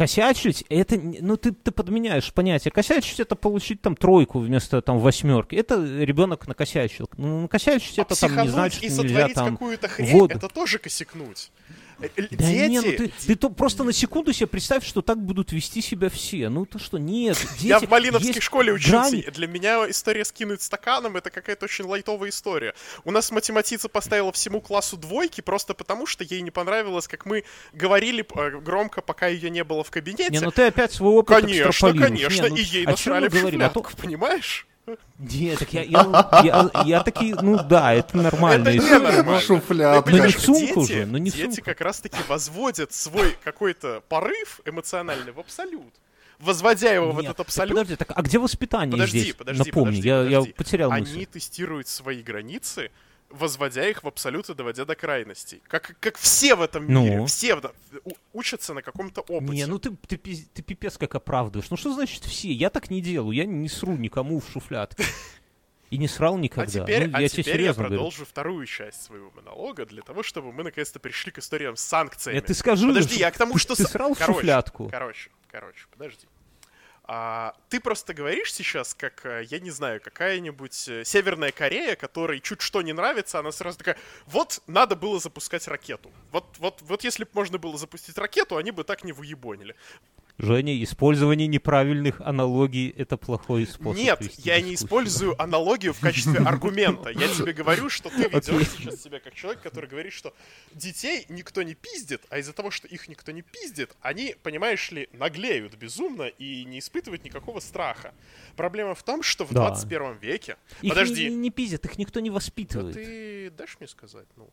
Косячить, это, ну, ты, ты подменяешь понятие. Косячить это получить там тройку вместо там восьмерки. Это ребенок накосячил. Ну, накосячить а это там не значит, что нельзя там...
какую-то хрень, это тоже косякнуть.
Э, э, да дети... не, ну ты, ты то просто на секунду себе представь, что так будут вести себя все. Ну то что, нет, дети...
Я в Малиновской есть школе учился. Грань... Для меня история скинуть стаканом это какая-то очень лайтовая история. У нас математица поставила всему классу двойки просто потому, что ей не понравилось, как мы говорили э, громко, пока ее не было в кабинете.
Не, ну ты опять свой опыт
Конечно, конечно, не, ну, и ей насрали в шляпку, а то... понимаешь?
Нет, так я, я, я, я таки, ну да, это нормально. Это
не нормально.
Шуфлядка.
Ну не сумку
же,
ну не
Дети как раз-таки возводят свой какой-то порыв эмоциональный в абсолют возводя его Нет, в этот абсолют.
подожди, так а где воспитание
подожди,
здесь?
Подожди,
Напомни,
подожди,
я,
подожди.
я потерял
Они
мысль.
Они тестируют свои границы, возводя их в абсолют и доводя до крайностей. Как, как все в этом
ну?
мире, все в, у, учатся на каком-то опыте.
Не, ну ты, ты, ты пипец как оправдываешь. Ну что значит все? Я так не делаю, я не сру никому в шуфлядке. И не срал никогда.
А теперь,
ну,
а
я,
теперь я продолжу
говорю.
вторую часть своего монолога для того, чтобы мы наконец-то пришли к историям с санкциями.
Это ты скажи,
Подожди, я к тому,
ты,
что...
Ты срал
короче,
в шуфлядку?
Короче, короче, подожди. А, ты просто говоришь сейчас, как, э, я не знаю, какая-нибудь э, Северная Корея, которой чуть что не нравится, она сразу такая, вот надо было запускать ракету. Вот, вот, вот если бы можно было запустить ракету, они бы так не выебонили.
Женя, использование неправильных аналогий — это плохой способ.
Нет, я не использую аналогию в качестве аргумента. Я тебе говорю, что ты ведешь сейчас себя как человек, который говорит, что детей никто не пиздит, а из-за того, что их никто не пиздит, они, понимаешь ли, наглеют безумно и не испытывают никакого страха. Проблема в том, что в да. 21 веке...
Их
Подожди.
Не, не пиздят, их никто не воспитывает.
Ну ты дашь мне сказать? Ну,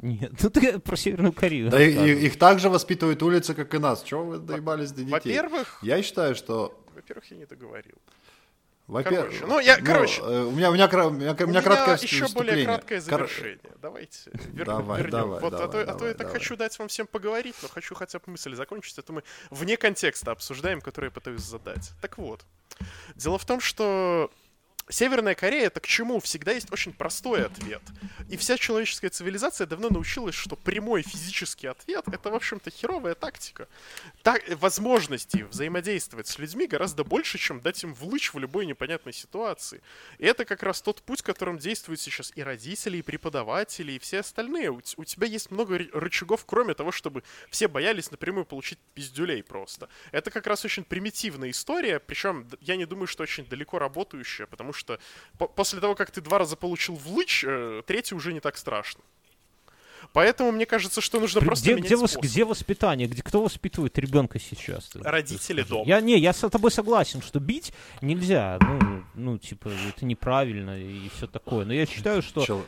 нет, ну ты про Северную Корею.
Да и, их также воспитывают улицы, как и нас. Чего вы доебались до детей?
Во-первых...
Я считаю, что...
Во-первых, я не договорил.
Во-первых,
короче, ну я, ну, короче,
у меня, у меня, у меня, у меня краткое
еще более краткое завершение. Кор... Давайте
вер... давай,
вернем.
Давай,
вот,
давай,
а то,
давай,
а то я так
давай.
хочу дать вам всем поговорить, но хочу хотя бы мысль закончить. Это мы вне контекста обсуждаем, который я пытаюсь задать. Так вот, дело в том, что Северная Корея это к чему? Всегда есть очень простой ответ. И вся человеческая цивилизация давно научилась, что прямой физический ответ это, в общем-то, херовая тактика. Так, возможности взаимодействовать с людьми гораздо больше, чем дать им влычь в любой непонятной ситуации. И это как раз тот путь, которым действуют сейчас и родители, и преподаватели, и все остальные. У, у тебя есть много рычагов, кроме того, чтобы все боялись напрямую получить пиздюлей просто. Это как раз очень примитивная история, причем я не думаю, что очень далеко работающая, потому что по после того, как ты два раза получил в лыч, э, третий уже не так страшно. Поэтому мне кажется, что нужно
где,
просто
где, вос, где воспитание? Где, кто воспитывает ребенка сейчас?
Родители дома.
Я, не, я с тобой согласен, что бить нельзя. Ну, ну, типа, это неправильно и все такое. Но я считаю, что... Чел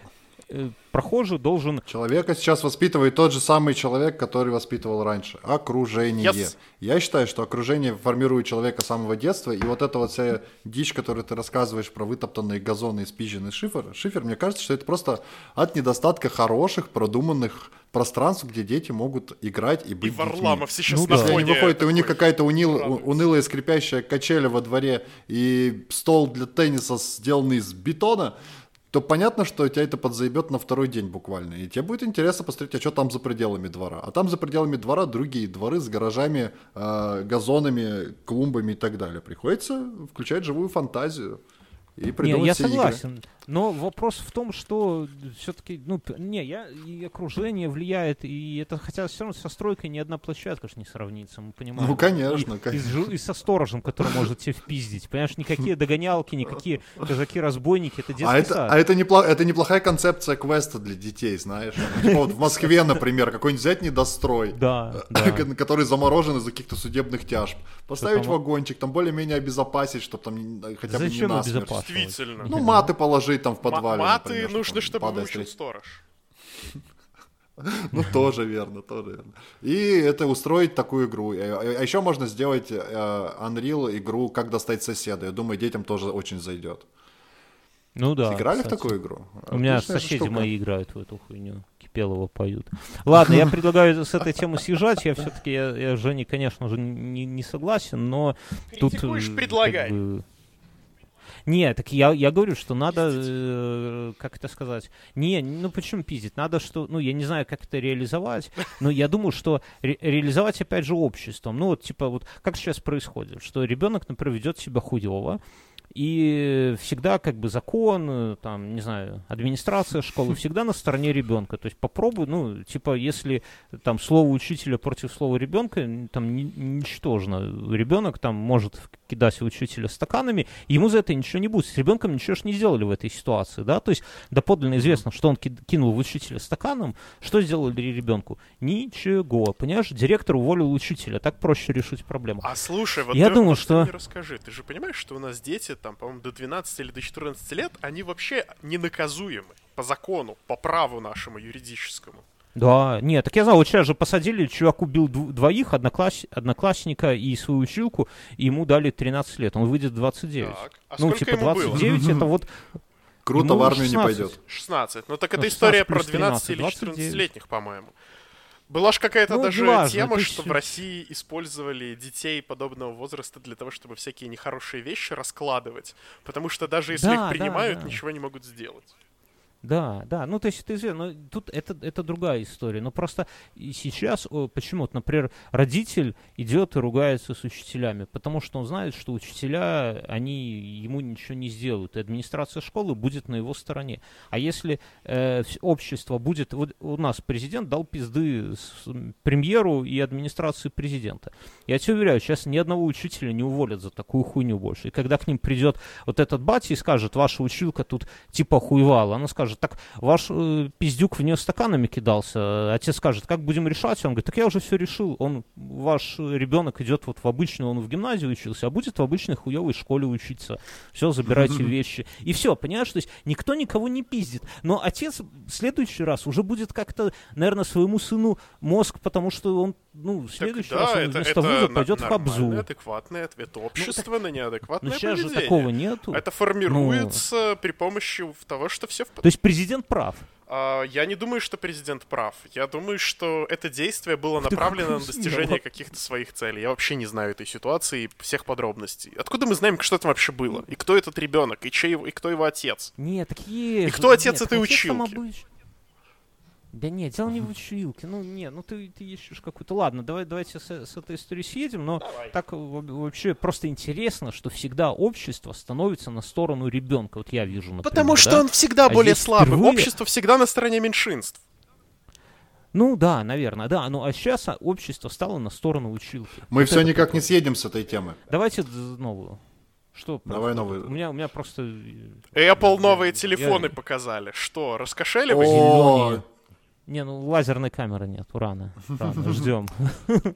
прохожий должен...
Человека сейчас воспитывает тот же самый человек, который воспитывал раньше. Окружение. Yes. Я считаю, что окружение формирует человека с самого детства, и вот эта вот вся дичь, которую ты рассказываешь про вытоптанные газоны и спизженный шифер, шифер, мне кажется, что это просто от недостатка хороших, продуманных пространств, где дети могут играть и быть
И Варламов
детьми.
сейчас ну, на да.
Они выходят, и у них какая-то унил, унылая скрипящая качеля во дворе и стол для тенниса, сделанный из бетона, то понятно, что тебя это подзаебет на второй день буквально. И тебе будет интересно посмотреть, а что там за пределами двора. А там за пределами двора другие дворы с гаражами, э, газонами, клумбами и так далее. Приходится включать живую фантазию и придумать
Не, я согласен.
Игры.
Но вопрос в том, что все-таки, ну, не, я, и окружение влияет, и это, хотя все равно со стройкой ни одна площадка же не сравнится, мы понимаем.
Ну, конечно,
и,
конечно.
И, и со сторожем, который может тебе впиздить. Понимаешь, никакие догонялки, никакие казаки-разбойники, это детский
а это,
сад.
А это, непло, это неплохая концепция квеста для детей, знаешь. Типа вот в Москве, например, какой-нибудь взять недострой,
да,
который заморожен из-за каких-то судебных тяжб. Поставить вагончик, там более-менее обезопасить, чтобы там хотя бы не насмерть.
Действительно.
Ну, маты положить там в подвале.
Маты например, нужно, чтобы выучил сторож.
Ну, тоже верно, тоже верно. И это устроить такую игру. А еще можно сделать Unreal игру «Как достать соседа». Я думаю, детям тоже очень зайдет.
Ну да.
Играли кстати. в такую игру?
У меня соседи мои играют в эту хуйню. Кипелова поют. Ладно, я предлагаю с этой темы съезжать. Я все-таки, я, я Жене, конечно же, не, не согласен, но тут...
Критикуешь, предлагай. Как бы,
не, так я, я говорю, что надо, э, как это сказать, не, ну почему пиздить? Надо, что, ну я не знаю, как это реализовать, но я думаю, что ре- реализовать опять же обществом. Ну вот типа вот как сейчас происходит, что ребенок, например, ведет себя хуево, и всегда как бы закон, э, там, не знаю, администрация школы всегда на стороне ребенка. То есть попробуй, ну, типа, если там слово учителя против слова ребенка, там ничтожно. Ребенок там может кидать учителя стаканами, ему за это ничего не будет. С ребенком ничего ж не сделали в этой ситуации, да? То есть доподлинно известно, что он кинул в учителя стаканом, что сделали ребенку? Ничего, понимаешь? Директор уволил учителя, так проще решить проблему.
А слушай, вот я ты, думаю, что... Ты расскажи, ты же понимаешь, что у нас дети там, по-моему, до 12 или до 14 лет, они вообще ненаказуемы по закону, по праву нашему юридическому.
Да, нет, так я знаю, вот сейчас же посадили, чувак убил двоих, однокласс... одноклассника и свою училку, и ему дали 13 лет, он выйдет в 29. Так, а ну, типа 29 было? это вот...
Круто, в армию 16. не пойдет.
16, ну так это ну, история про 12 или 14-летних, по-моему. Была же какая-то ну, даже важно, тема, что в России использовали детей подобного возраста для того, чтобы всякие нехорошие вещи раскладывать. Потому что даже если да, их принимают, да, да. ничего не могут сделать.
Да, да, ну то есть это известно, но тут это, это другая история. Но просто сейчас, почему, вот, например, родитель идет и ругается с учителями, потому что он знает, что учителя, они ему ничего не сделают, и администрация школы будет на его стороне. А если э, общество будет, вот у нас президент дал пизды с, премьеру и администрации президента. Я тебе уверяю, сейчас ни одного учителя не уволят за такую хуйню больше. И когда к ним придет вот этот батя и скажет, ваша училка тут типа хуевала, она скажет, скажет, так ваш э, пиздюк в нее стаканами кидался. Отец скажет, как будем решать? Он говорит, так я уже все решил. Он, ваш ребенок идет вот в обычную, он в гимназию учился, а будет в обычной хуевой школе учиться. Все, забирайте вещи. И все, понимаешь? То есть никто никого не пиздит. Но отец в следующий раз уже будет как-то, наверное, своему сыну мозг, потому что он ну, следующий так, раз да, он это, вместо это вуза пойдет в Хабзу.
адекватный ответ общества ну, так, на неадекватное
ну, сейчас
поведение.
же такого нету.
Это формируется ну, при помощи того, что все... В...
То есть президент прав?
А, я не думаю, что президент прав. Я думаю, что это действие было направлено на достижение каких-то своих целей. Я вообще не знаю этой ситуации и всех подробностей. Откуда мы знаем, что там вообще было? И кто этот ребенок? И, чей, и кто его отец?
Нет, такие...
И кто отец этой училки?
Да нет, дело не в училке. Ну, не, ну ты, ты ищешь какую-то... Ладно, давай, давайте с, с этой историей съедем, но давай. так вообще просто интересно, что всегда общество становится на сторону ребенка. Вот я вижу, например,
Потому что
да?
он всегда а более слабый. Впервые... Общество всегда на стороне меньшинств.
Ну да, наверное, да. Ну а сейчас общество стало на сторону училки.
Мы вот все никак такое. не съедем с этой темы.
Давайте новую. Что?
Давай новый.
У меня, у меня просто...
Apple новые телефоны я... показали. Что, раскошеливать?
Не, ну лазерной камеры нет. Рано, ждем.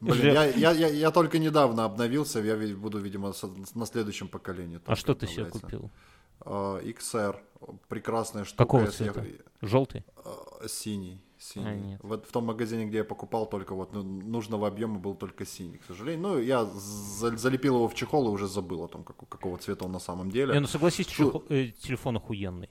Блин, я, я, я, я только недавно обновился, я буду, видимо, на следующем поколении.
А что ты себе купил?
Uh, XR, прекрасная штука.
Какого цвета? Желтый?
Uh, синий. Синий. А, нет. Вот в том магазине, где я покупал, только вот ну, нужного объема был только синий, к сожалению. Ну, я залепил его в чехол и уже забыл о том, как, какого цвета он на самом деле.
Не, ну согласись, чехол, э, телефон охуенный.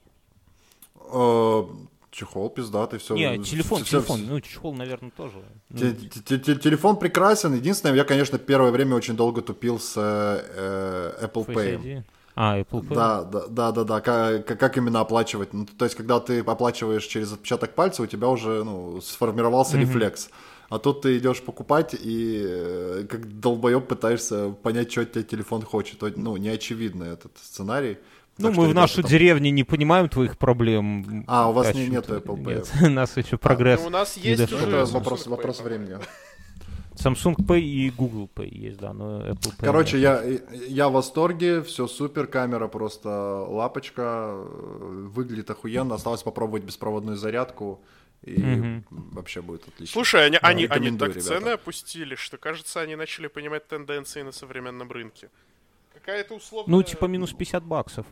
Uh, Чехол пиздатый, все.
Не, телефон, все, телефон, все, ну чехол, наверное, тоже.
Телефон прекрасен. Единственное, я, конечно, первое время очень долго тупил с э, Apple Pay.
А, Apple Pay?
Да, да, да, да, да. Как, как именно оплачивать? Ну, то есть, когда ты оплачиваешь через отпечаток пальца, у тебя уже ну, сформировался mm-hmm. рефлекс. А тут ты идешь покупать и э, как долбоеб пытаешься понять, что тебе телефон хочет. Ну, не очевидно этот сценарий.
Ну, так мы в нашу там... деревню не понимаем твоих проблем.
А, у вас не, нет Apple Pay. Нет,
у нас еще прогресс. А,
ну, у нас есть уже
Это вопрос, вопрос времени.
Samsung Pay и Google Pay есть, да, но Apple Pay.
Короче, я, я в восторге, все супер, камера просто лапочка, выглядит охуенно. Осталось попробовать беспроводную зарядку, и угу. вообще будет отлично.
Слушай, они, да, они, они так ребята. цены опустили, что, кажется, они начали понимать тенденции на современном рынке. Какая-то условная...
Ну, типа минус 50 баксов.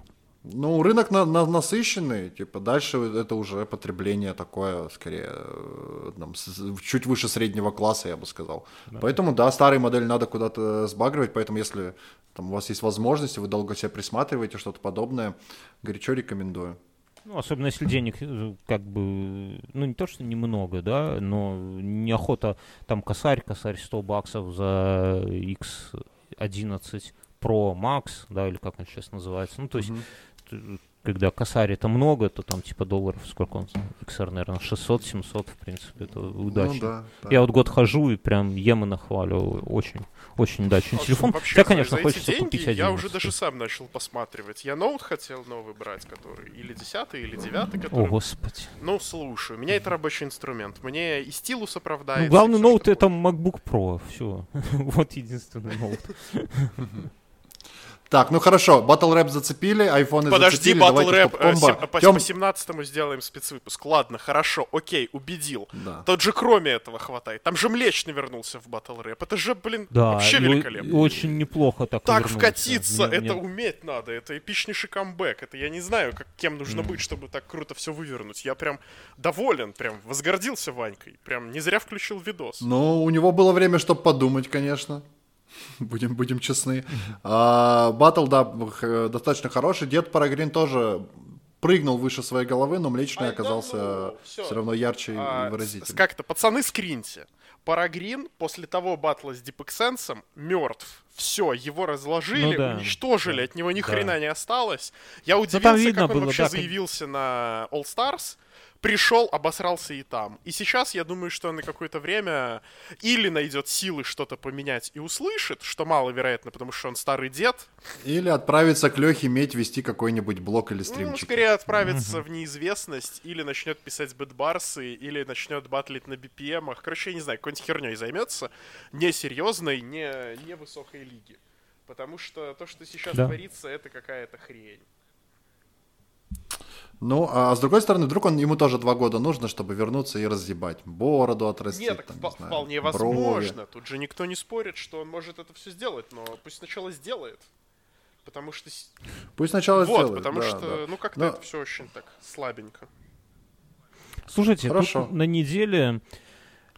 Ну, рынок на, на, насыщенный, типа, дальше это уже потребление такое, скорее, э, там, с, чуть выше среднего класса, я бы сказал. Да. Поэтому, да, старые модели надо куда-то сбагривать, поэтому если там, у вас есть возможность, вы долго себя присматриваете, что-то подобное, горячо рекомендую.
Ну, особенно если денег, э, как бы, ну, не то, что немного, да, но неохота, там, косарь, косарь 100 баксов за X11 Pro Max, да, или как он сейчас называется, ну, то есть, mm-hmm когда косарь это много, то там типа долларов, сколько он, XR, наверное, 600-700, в принципе, это удачно. Ну, да, да. Я вот год хожу и прям ем и нахваливаю, очень, очень удачный телефон.
Вообще, да, конечно, за хочется деньги купить 11. Я уже даже сам начал посматривать. Я ноут хотел новый брать, который или 10 или 9 который...
О, господи.
Ну, слушай, у меня это рабочий инструмент. Мне и стилус оправдается.
Ну, главный ноут это MacBook Pro, все. вот единственный ноут.
Так, ну хорошо, Battle Rap зацепили, айфоны
Подожди,
зацепили,
Battle Rap э, сем, по, Тем... по 17 сделаем спецвыпуск. Ладно, хорошо, окей, убедил. Да. Тот же кроме этого хватает. Там же Млечный вернулся в Battle Rap. Это же, блин, да, вообще великолепно.
очень неплохо так
Так вернулся. вкатиться, мне, это мне... уметь надо. Это эпичнейший камбэк. Это я не знаю, как, кем нужно mm. быть, чтобы так круто все вывернуть. Я прям доволен, прям возгордился Ванькой. Прям не зря включил видос.
Ну, у него было время, чтобы подумать, конечно. будем, будем честны. А, батл, да, достаточно хороший. Дед Парагрин тоже прыгнул выше своей головы, но Млечный оказался ну, все. все равно ярче а, и выразительнее.
Как-то, пацаны, скриньте. Парагрин после того батла с Дипэксенсом мертв. Все, его разложили, ну, да. уничтожили, от него ни да. хрена не осталось. Я удивился, как он было, вообще да, заявился как... на All Stars пришел, обосрался и там. И сейчас я думаю, что на какое-то время или найдет силы что-то поменять и услышит, что маловероятно, потому что он старый дед.
Или отправится к Лехе медь вести какой-нибудь блог или стримчик.
Ну, скорее отправится в неизвестность, или начнет писать бэтбарсы, или начнет батлить на BPM. Короче, я не знаю, какой-нибудь херней займется. Несерьезной, не, не высокой лиги. Потому что то, что сейчас да. творится, это какая-то хрень.
Ну, а с другой стороны, вдруг он, ему тоже два года нужно, чтобы вернуться и разъебать. Бороду отрастить. Нет,
там, не знаю, вполне возможно. Брови. Тут же никто не спорит, что он может это все сделать, но пусть сначала сделает. Потому что...
Пусть сначала
вот,
сделает,
потому да, что, да. ну, как-то но... это все очень так слабенько.
Слушайте, Хорошо. тут на неделе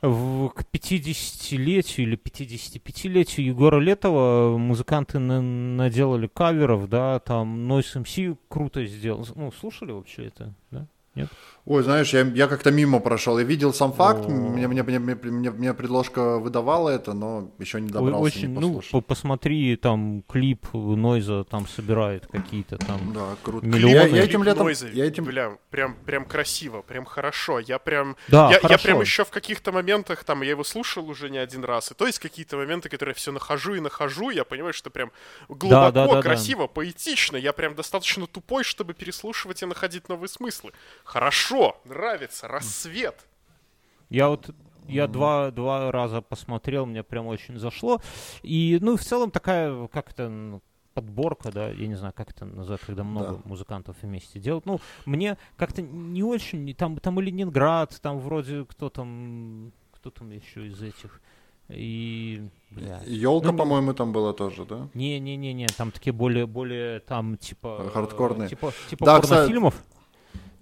в, к 50-летию или 55-летию Егора Летова музыканты на, наделали каверов, да, там Noise MC круто сделал. Ну, слушали вообще это, да? Нет?
Ой, знаешь, я, я как-то мимо прошел. Я видел сам факт, мне, мне, мне, мне, мне, мне предложка выдавала это, но еще не добрался, Очень, не
Ну, посмотри, там клип Нойза там собирает какие-то там да, круто. миллионы. Я,
я этим летом... Нойза, я этим... Бля, прям, прям красиво, прям хорошо. Я прям... Да, я, я прям еще в каких-то моментах, там, я его слушал уже не один раз, и то есть какие-то моменты, которые я все нахожу и нахожу, я понимаю, что прям глубоко, да, да, да, красиво, да. поэтично. Я прям достаточно тупой, чтобы переслушивать и находить новые смыслы. Хорошо, нравится, рассвет.
Я вот я mm-hmm. два, два раза посмотрел, мне прям очень зашло. И, ну, в целом такая, как это, ну, подборка, да, я не знаю, как это называть, когда много да. музыкантов вместе делают. Ну, мне как-то не очень, там, там и Ленинград, там вроде кто там, кто там еще из этих. И,
бля. Елка, ну, по-моему, там была тоже, да?
Не-не-не-не, там такие более, более, там, типа...
Хардкорные.
Типа, типа да, порнофильмов. Кстати,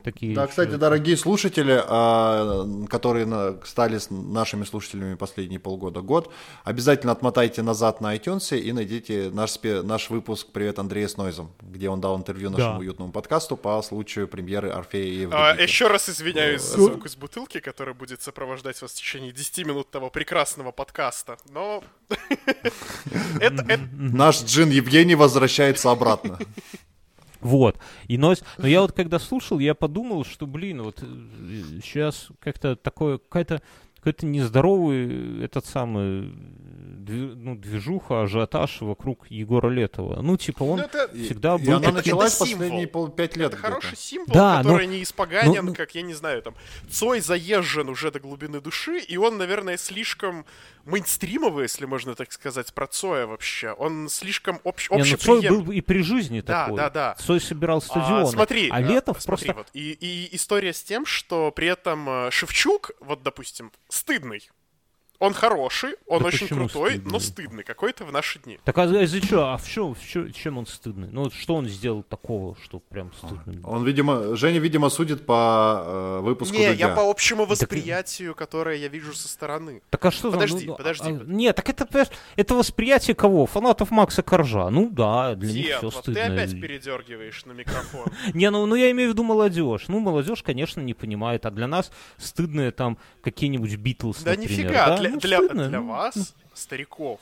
такие. Да, кстати, дорогие слушатели, а, которые стали нашими слушателями последние полгода, год, обязательно отмотайте назад на iTunes и найдите наш, наш выпуск «Привет, Андрей с Нойзом», где он дал интервью нашему да. уютному подкасту по случаю премьеры Орфея и
А, еще раз извиняюсь за звук из бутылки, который будет сопровождать вас в течение 10 минут того прекрасного подкаста, но...
Наш джин Евгений возвращается обратно.
Вот. И но, но я вот когда слушал, я подумал, что, блин, вот сейчас э, как-то такое, какая-то какой-то нездоровый этот самый ну, движуха, ажиотаж вокруг Егора Летова. Ну, типа, он ну, это, всегда
и, был... И она началась это последние пол, пять лет
Это хороший символ, да, который но, не испоганен, но, как, я не знаю, там, Цой заезжен уже до глубины души, и он, наверное, слишком мейнстримовый, если можно так сказать, про Цоя вообще. Он слишком общ, не, ну,
Цой был и при жизни да, такой. Да, да, да. Цой собирал стадион. А,
смотри,
а Летов
смотри,
просто...
Вот, и, и история с тем, что при этом э, Шевчук, вот, допустим, стыдный Он хороший, он да очень крутой, стыдный? но стыдный какой-то в наши дни.
Так а из-за чего? А в чем, в чем, чем он стыдный? Ну, что он сделал такого, что прям стыдный?
Он, видимо, Женя, видимо, судит по э, выпуску
Не, Дудя. я по общему восприятию, так... которое я вижу со стороны.
Так а что
Подожди,
ну,
подожди. А,
нет, так это, это восприятие кого? Фанатов Макса Коржа. Ну да, для Дед, них все
вот
стыдно.
ты опять передергиваешь на микрофон.
Не, ну, ну я имею в виду молодежь. Ну, молодежь, конечно, не понимает, а для нас стыдные там какие-нибудь Битлз,
Да нифига, для ну, вас, стариков,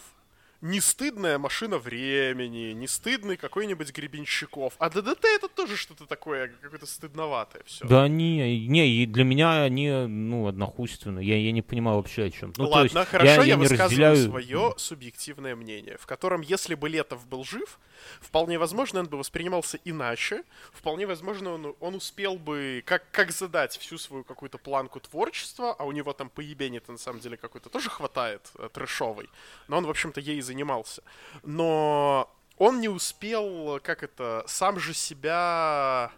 не стыдная машина времени, не стыдный какой-нибудь Гребенщиков. А ДДТ это тоже что-то такое, какое-то стыдноватое все.
Да не, не, для меня они, ну, однохуйственные. Я, я не понимаю вообще о чем. Ну,
Ладно, есть, хорошо, я, я, я высказываю разделяю... свое субъективное мнение, в котором, если бы Летов был жив, вполне возможно, он бы воспринимался иначе. Вполне возможно, он, он успел бы как, как задать всю свою какую-то планку творчества, а у него там поебени-то на самом деле какой-то тоже хватает э, трэшовый. Но он, в общем-то, ей занимался. Но он не успел, как это, сам же себя...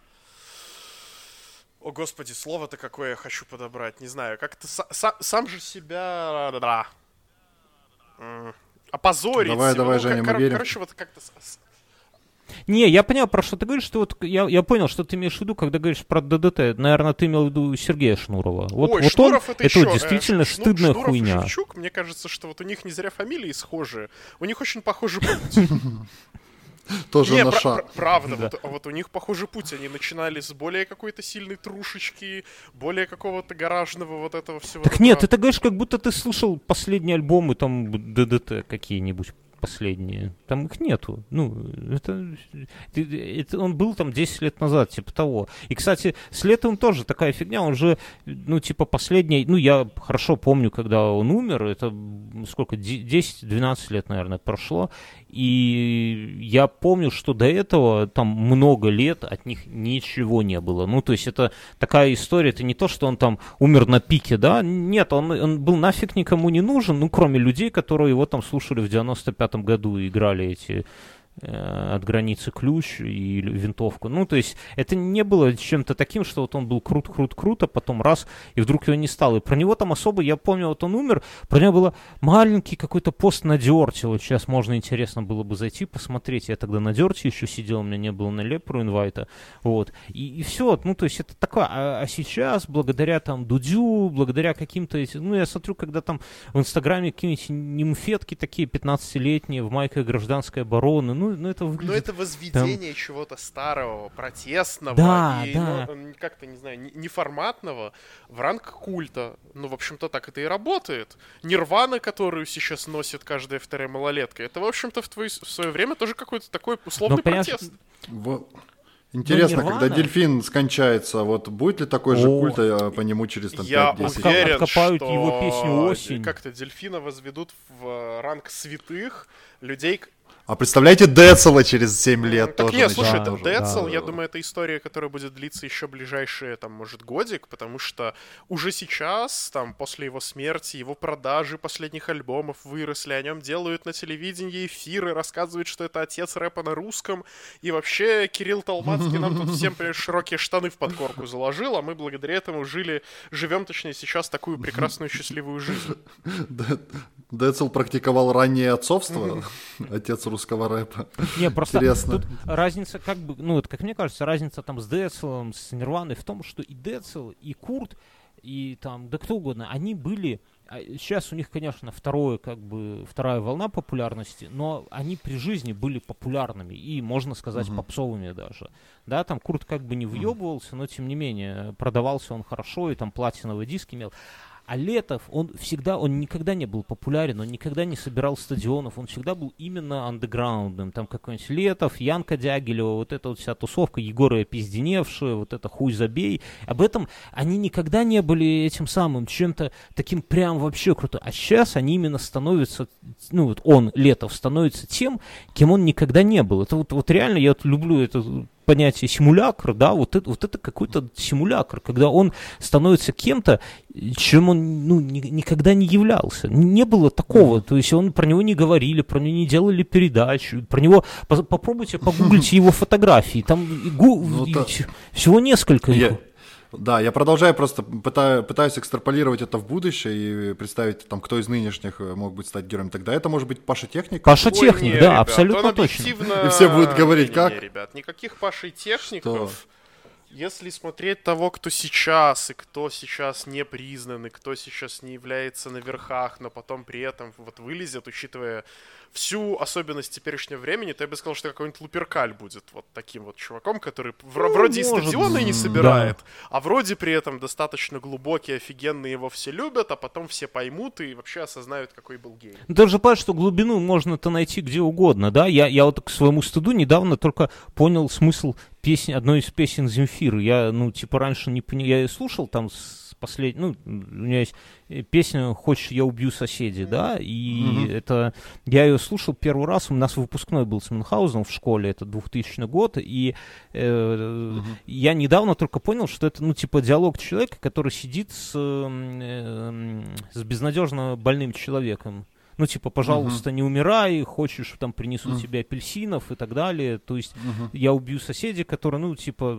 О, господи, слово-то какое я хочу подобрать, не знаю. Как-то сам, сам же себя... Да. Опозорить.
Давай, давай, ну, Женя, мы верим.
Короче, вот как-то
не, я понял, про что ты говоришь, что вот я, я понял, что ты имеешь в виду, когда говоришь про ДДТ. Наверное, ты имел в виду Сергея Шнурова. Вот,
Ой,
вот
Шнуров
он,
это, это
еще, вот действительно
э,
стыдная
Шнуров
хуйня.
И Шевчук, мне кажется, что вот у них не зря фамилии схожие. У них очень похожий путь.
Тоже
не,
на
пр-
шаг.
Пр- правда, да. вот, вот у них похожий путь. Они начинали с более какой-то сильной трушечки, более какого-то гаражного вот этого всего.
Так нет, ты говоришь, как будто ты слушал последние альбомы там ДДТ какие-нибудь последние. Там их нету. Ну, это, это он был там 10 лет назад, типа того. И, кстати, с летом тоже такая фигня, он же, ну, типа, последний, ну, я хорошо помню, когда он умер, это сколько, 10-12 лет, наверное, прошло, и я помню, что до этого там много лет от них ничего не было. Ну, то есть это такая история, это не то, что он там умер на пике, да? Нет, он, он был нафиг никому не нужен, ну, кроме людей, которые его там слушали в 95-м году и играли эти от границы ключ и винтовку. Ну, то есть это не было чем-то таким, что вот он был крут-крут-крут, а потом раз, и вдруг его не стало. И про него там особо, я помню, вот он умер, про него было маленький какой-то пост на Дерте. Вот сейчас можно интересно было бы зайти, посмотреть. Я тогда на Дерте еще сидел, у меня не было на Лепру инвайта. Вот. И, и все, ну, то есть это такое. А, а сейчас, благодаря там Дудю, благодаря каким-то, ну, я смотрю, когда там в Инстаграме какие-нибудь нимфетки такие 15-летние в майках гражданской обороны, ну, ну, ну это выглядит...
Ну это возведение там... чего-то старого, протестного
да,
и
да.
Ну, как-то, не знаю, неформатного в ранг культа. Ну, в общем-то, так это и работает. Нирвана, которую сейчас носит каждая вторая малолетка, это, в общем-то, в, твой, в свое время тоже какой-то такой условный Но, протест.
В... Интересно, когда дельфин скончается, вот будет ли такой же О, культ э, по нему через там, 5-10
Я уверен,
Откопают
что
его песню «Осень».
Как-то дельфина возведут в ранг святых людей,
а представляете Децела через 7 лет
так
тоже
нет, слушай, да, Децл, да, я да. думаю, это история, которая будет длиться еще ближайшие, там, может, годик, потому что уже сейчас, там, после его смерти, его продажи последних альбомов выросли, о нем делают на телевидении эфиры, рассказывают, что это отец рэпа на русском, и вообще Кирилл Толмацкий нам тут всем широкие штаны в подкорку заложил, а мы благодаря этому жили, живем, точнее, сейчас такую прекрасную счастливую жизнь.
Децл практиковал раннее отцовство, отец русского рэпа.
Не, просто Интересно. тут разница, как бы, ну, вот, как мне кажется, разница там с Децлом, с Нирваной в том, что и Децл, и Курт, и там, да кто угодно, они были Сейчас а, у них, конечно, второе, как бы, вторая волна популярности, но они при жизни были популярными и, можно сказать, uh-huh. попсовыми даже. Да, там Курт как бы не въебывался, но тем не менее продавался он хорошо и там платиновый диск имел. А Летов, он всегда, он никогда не был популярен, он никогда не собирал стадионов, он всегда был именно андеграундным. Там какой-нибудь Летов, Янка Дягилева, вот эта вот вся тусовка, Егора Пизденевшая, вот это хуй забей. Об этом они никогда не были этим самым, чем-то таким прям вообще круто. А сейчас они именно становятся, ну вот он, Летов, становится тем, кем он никогда не был. Это вот, вот реально, я вот люблю это понятие симулякр, да, вот это, вот это какой-то симулякр, когда он становится кем-то, чем он ну, ни, никогда не являлся. Не было такого, то есть он про него не говорили, про него не делали передачу, про него по, попробуйте погуглить его фотографии, там гу, ну, всего несколько.
Я, Да, я продолжаю просто пытаю, пытаюсь экстраполировать это в будущее и представить, там, кто из нынешних э, мог быть стать героем. Тогда это может быть Паша Техник.
Паша Ой, Техник, не, да, ребят, абсолютно точно.
И все будут говорить,
не,
как?
Не, ребят, никаких Пашей Техников. Что? Если смотреть того, кто сейчас, и кто сейчас не признан, и кто сейчас не является на верхах, но потом при этом вот вылезет, учитывая всю особенность теперешнего времени, то я бы сказал, что какой-нибудь Луперкаль будет вот таким вот чуваком, который ну, вроде и стадионы не собирает, да. а вроде при этом достаточно глубокий, офигенный, его все любят, а потом все поймут и вообще осознают, какой был гей.
Ну, ты же понимаешь, что глубину можно-то найти где угодно, да? Я, я вот к своему стыду недавно только понял смысл песни, одной из песен Земфиры. Я, ну, типа, раньше не понял, я ее слушал там с последний, ну, у меня есть э, песня «Хочешь, я убью соседей», да, и mm-hmm. это, я ее слушал первый раз, у нас выпускной был с Мюнхгаузеном в школе, это 2000 год, и э, mm-hmm. я недавно только понял, что это, ну, типа, диалог человека, который сидит с, э, с безнадежно больным человеком, ну, типа, пожалуйста, uh-huh. не умирай, хочешь, там, принесу uh-huh. тебе апельсинов и так далее, то есть uh-huh. я убью соседей, которые, ну, типа,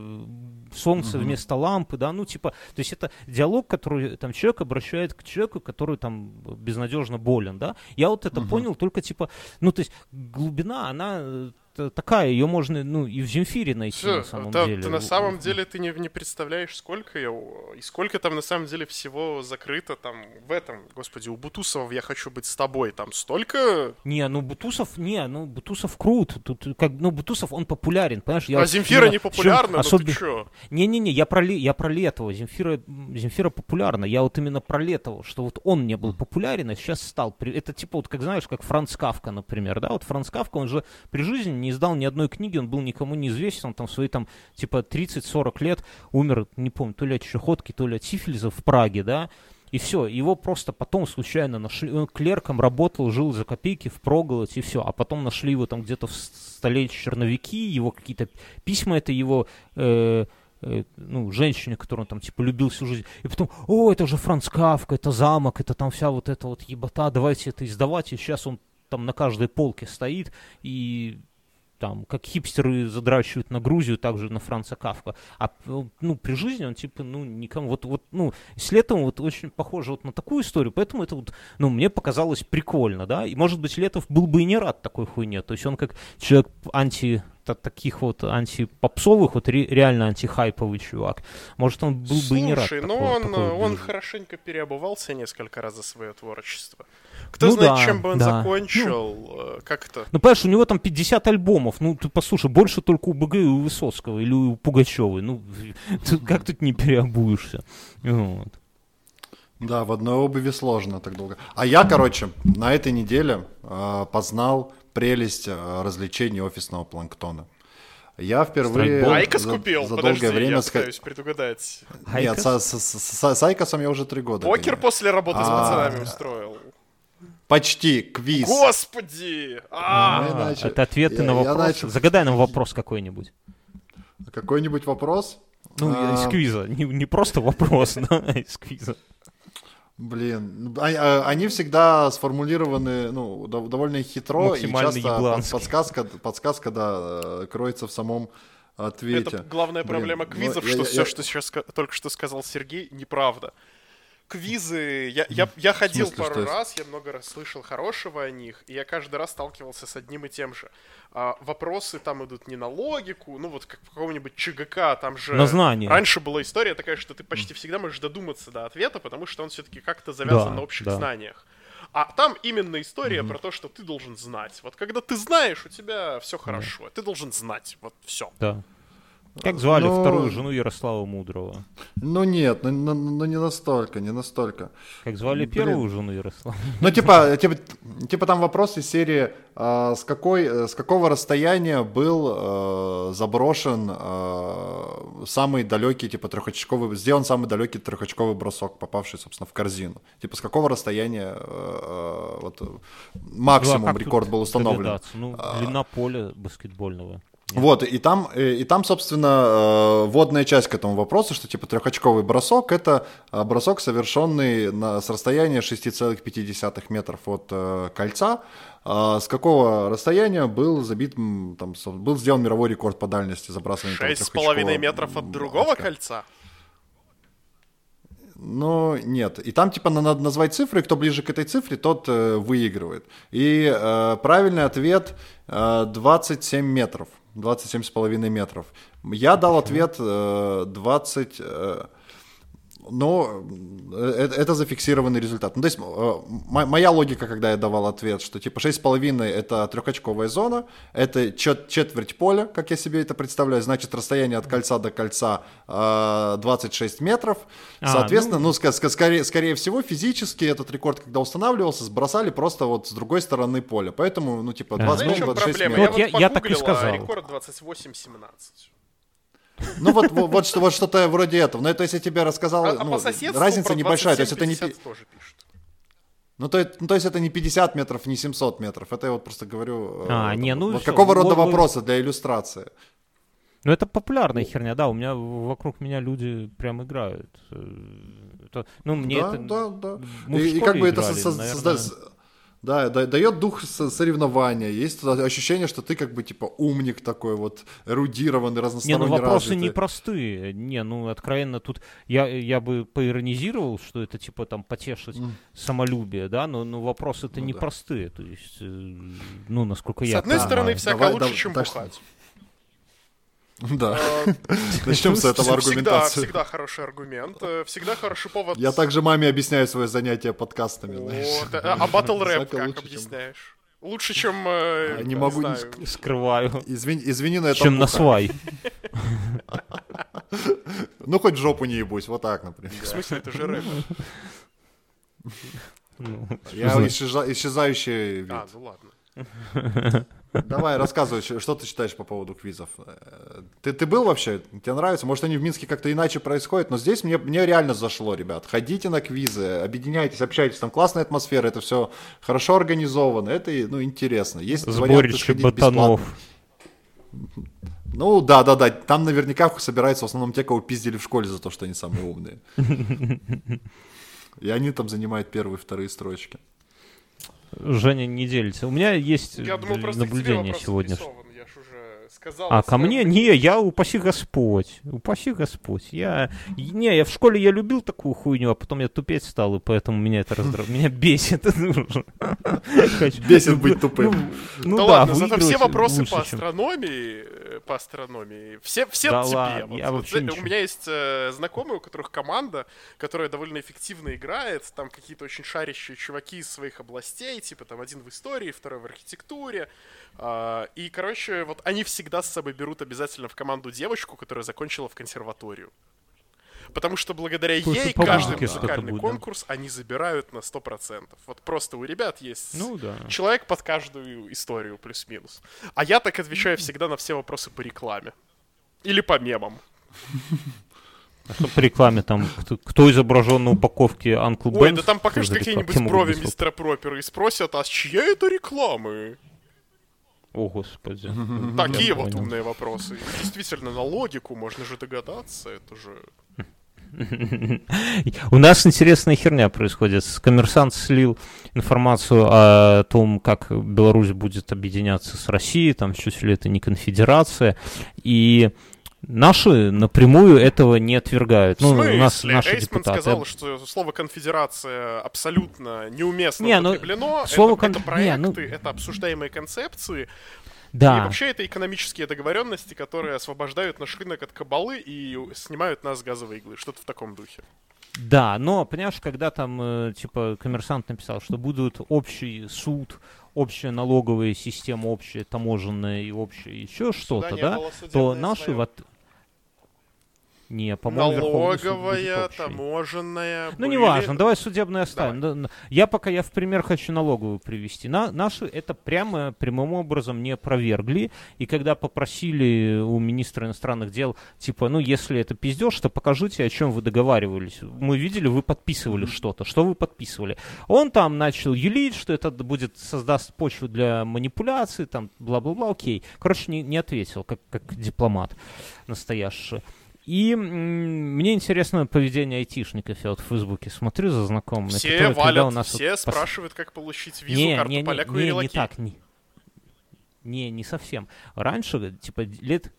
солнце uh-huh. вместо лампы, да, ну, типа, то есть это диалог, который, там, человек обращает к человеку, который, там, безнадежно болен, да, я вот это uh-huh. понял только, типа, ну, то есть глубина, она такая, ее можно, ну, и в Земфире найти, Все, на самом
да,
деле.
Ты на самом деле ты не, не представляешь, сколько я, и сколько там на самом деле всего закрыто там в этом, господи, у Бутусова «Я хочу быть с тобой», там столько...
Не, ну Бутусов, не, ну Бутусов крут, тут, как, ну Бутусов, он популярен, понимаешь? Я
а Земфира не популярна, ну особенно... ты чё?
Не-не-не, я про, я про Летова, Земфира, Земфира популярна, я вот именно про Летова, что вот он не был популярен, а сейчас стал. Это типа вот, как знаешь, как Франц Кавка, например, да, вот Франц Кавка, он же при жизни не издал ни одной книги, он был никому не известен, он там свои там типа 30-40 лет умер, не помню, то ли от чехотки, то ли от сифилиза в Праге, да, и все, его просто потом случайно нашли, он клерком работал, жил за копейки в проголодь, и все, а потом нашли его там где-то в столе черновики, его какие-то письма, это его... Э, э, ну, женщине, которую он там, типа, любил всю жизнь. И потом, о, это же Франц Кавка, это замок, это там вся вот эта вот ебота, давайте это издавать. И сейчас он там на каждой полке стоит, и там, как хипстеры задрачивают на Грузию, также на Франца Кавка. А, ну, при жизни он, типа, ну, никому, вот, вот, ну, с летом вот очень похоже вот на такую историю, поэтому это вот, ну, мне показалось прикольно, да, и, может быть, Летов был бы и не рад такой хуйне, то есть он как человек анти таких вот антипопсовых, вот ре, реально антихайповый чувак. Может, он был
Слушай,
бы и не рад.
Слушай, ну он, такой он хорошенько переобувался несколько раз за свое творчество. Кто ну, знает, да, чем бы он да. закончил, ну, как это?
Ну, понимаешь, у него там 50 альбомов. Ну, ты послушай, больше только у БГ и у Высоцкого или у Пугачевой. Ну, как тут не переобуешься? Вот.
Да, в одной обуви сложно так долго. А я, короче, на этой неделе э, познал прелесть э, развлечений офисного планктона. Я впервые
IQOS за, купил? за Подожди, долгое время... я пытаюсь предугадать.
Нет, с, с, с, с IQOS ом я уже три года.
Покер гоняю. после работы а... с пацанами устроил.
Почти, квиз.
Господи!
А, это ответы на вопрос. Загадай нам вопрос какой-нибудь.
Какой-нибудь вопрос?
Ну, а... из квиза. Не, не просто вопрос, но из квиза.
Блин, а, а, они всегда сформулированы ну, довольно хитро, и часто подсказка, подсказка, да, кроется в самом ответе.
Это главная Блин, проблема квизов, что я, все, я... что сейчас только что сказал Сергей, неправда квизы, я, я, я ходил смысле, пару раз, я много раз слышал хорошего о них, и я каждый раз сталкивался с одним и тем же. А, вопросы там идут не на логику, ну вот как в каком-нибудь ЧГК, там же...
На знание.
Раньше была история такая, что ты почти всегда можешь додуматься до ответа, потому что он все-таки как-то завязан да, на общих да. знаниях. А там именно история mm-hmm. про то, что ты должен знать. Вот когда ты знаешь, у тебя все хорошо. Mm-hmm. Ты должен знать. Вот все.
Да. Как звали но... вторую жену Ярослава Мудрого?
Ну нет, ну, ну, ну не настолько, не настолько.
Как звали Блин. первую жену Ярослава?
Ну типа, типа, типа там вопрос из серии, э, с, какой, с какого расстояния был э, заброшен э, самый далекий, типа трехочковый, сделан самый далекий трехочковый бросок, попавший, собственно, в корзину. Типа с какого расстояния э, вот, максимум ну, а рекорд был установлен?
Ну, длина поля баскетбольного.
Вот, и там, и, и там, собственно, э, вводная часть к этому вопросу, что типа трехочковый бросок – это э, бросок, совершенный на, с расстояния 6,5 метров от э, кольца. А с какого расстояния был забит, там, был сделан мировой рекорд по дальности забрасывания
6,5 метров от другого очка. кольца?
Ну, нет. И там, типа, надо назвать цифры, и кто ближе к этой цифре, тот э, выигрывает. И э, правильный ответ э, 27 метров. 27,5 метров. Я дал ответ э, 20... Э, но это, это зафиксированный результат. Ну, то есть э, моя логика, когда я давал ответ, что типа 6,5 это трехочковая зона, это четверть поля, как я себе это представляю, значит расстояние от кольца до кольца 26 э, метров. А, Соответственно, ну, ну ск- ск- скорее, скорее всего, физически этот рекорд, когда устанавливался, сбросали просто вот с другой стороны поля. Поэтому, ну, типа, 25-26
метров. Вот я, я так и сказал. рекорд 28-17.
Ну вот, вот, вот, что, вот что-то вроде этого. Но это если тебе рассказал, а, ну, а разница небольшая, то есть это не...
Тоже пишут.
Ну то, ну, то есть это не 50 метров, не 700 метров. Это я вот просто говорю...
А, э, не, ну...
Вот какого рода вы... вопросы для иллюстрации?
Ну это популярная херня, да, у меня вокруг меня люди прям играют. Э, это, ну мне
да,
это...
Да, да, и, и как бы играли, это создать да, дает дух соревнования. Есть ощущение, что ты как бы типа умник такой вот, эрудированный, разносторонне
Не, ну вопросы
развитый.
непростые. Не, ну откровенно тут я, я бы поиронизировал, что это типа там потешить mm. самолюбие, да, но, но вопросы-то ну, непростые. Да. То есть, э, ну, насколько
С
я
С одной
понимаю.
стороны, всяко Давай, лучше, да, чем бухать.
Да. А, Начнем с этого аргументации.
Всегда хороший аргумент. Э, всегда хороший повод.
Я также маме объясняю свое занятие подкастами.
А батл рэп как объясняешь? Лучше, чем... Э,
не могу,
скрываю.
Извини, извини, но это
Чем на свай.
Ну, хоть жопу не ебусь, вот так, например.
В смысле, это же рэп?
Ну, Я исчезающий вид.
А, ну ладно.
Давай, рассказывай, что ты считаешь по поводу квизов. Э, ты, ты был вообще? Тебе нравится? Может, они в Минске как-то иначе происходят, но здесь мне, мне реально зашло, ребят. Ходите на квизы, объединяйтесь, общайтесь, там классная атмосфера, это все хорошо организовано, это ну, интересно. Есть
Сборище ботанов.
Ну, да, да, да. Там наверняка собираются в основном те, кого пиздили в школе за то, что они самые умные. И они там занимают первые, вторые строчки.
Женя не делится. У меня есть Я думал, наблюдение сегодня.
Я ж уже сказал.
А ко мне? Не, я упаси Господь. Упаси Господь. Я... Не, я в школе я любил такую хуйню, а потом я тупеть стал, и поэтому меня это раздражает. Меня бесит.
Бесит быть тупым.
Ну да ладно, зато все вопросы по астрономии, э, по астрономии, все все в тебе. У меня есть э, знакомые, у которых команда, которая довольно эффективно играет, там какие-то очень шарящие чуваки из своих областей, типа там один в истории, второй в архитектуре. А, и, короче, вот они всегда с собой берут обязательно в команду девочку, которая закончила в консерваторию. Потому что благодаря Слушай, ей каждый музыкальный будет, конкурс да? они забирают на 100%. Вот просто у ребят есть
ну, да.
человек под каждую историю плюс-минус. А я так отвечаю всегда на все вопросы по рекламе. Или по мемам.
А что по рекламе там, кто, кто изображен на упаковке Uncle Ой,
да там покажут какие-нибудь брови мистера Пропера и спросят, а с чья это рекламы?
О, господи.
Такие вот умные вопросы. Действительно, на логику можно же догадаться, это же...
У нас интересная херня происходит. Коммерсант слил информацию о том, как Беларусь будет объединяться с Россией, там чуть ли это не конфедерация, и Наши напрямую этого не отвергают.
Ну, у нас наши Эйсман депутаты. сказал, что слово конфедерация абсолютно неуместно не, ну, употреблено. Слово это, кон... это проекты, не, ну... это обсуждаемые концепции.
Да.
И вообще это экономические договоренности, которые освобождают наш рынок от кабалы и снимают нас с газовой иглы. Что-то в таком духе.
Да, но, понимаешь, когда там, э, типа, коммерсант написал, что будут общий суд, общая налоговая система, общая таможенная и общая еще что-то, да, то наши в, от... Не, по-моему,
Налоговая, таможенная.
Ну, были... неважно, давай судебное оставим. Давай. Я пока я в пример хочу налоговую привести. На, наши это прямо, прямым образом не опровергли. И когда попросили у министра иностранных дел, типа, ну, если это пиздеж, то покажите, о чем вы договаривались. Мы видели, вы подписывали mm-hmm. что-то. Что вы подписывали? Он там начал юлить, что это будет создаст почву для манипуляции, там, бла-бла-бла, окей. Короче, не, не ответил, как, как дипломат настоящий. И мне интересно поведение айтишников. Я вот в Фейсбуке смотрю за знакомыми.
Все которые, валят, у нас все вот спрашивают, как получить визу, не, карту не, поляку
не,
и
не, не так, не, не, не совсем. Раньше, типа, лет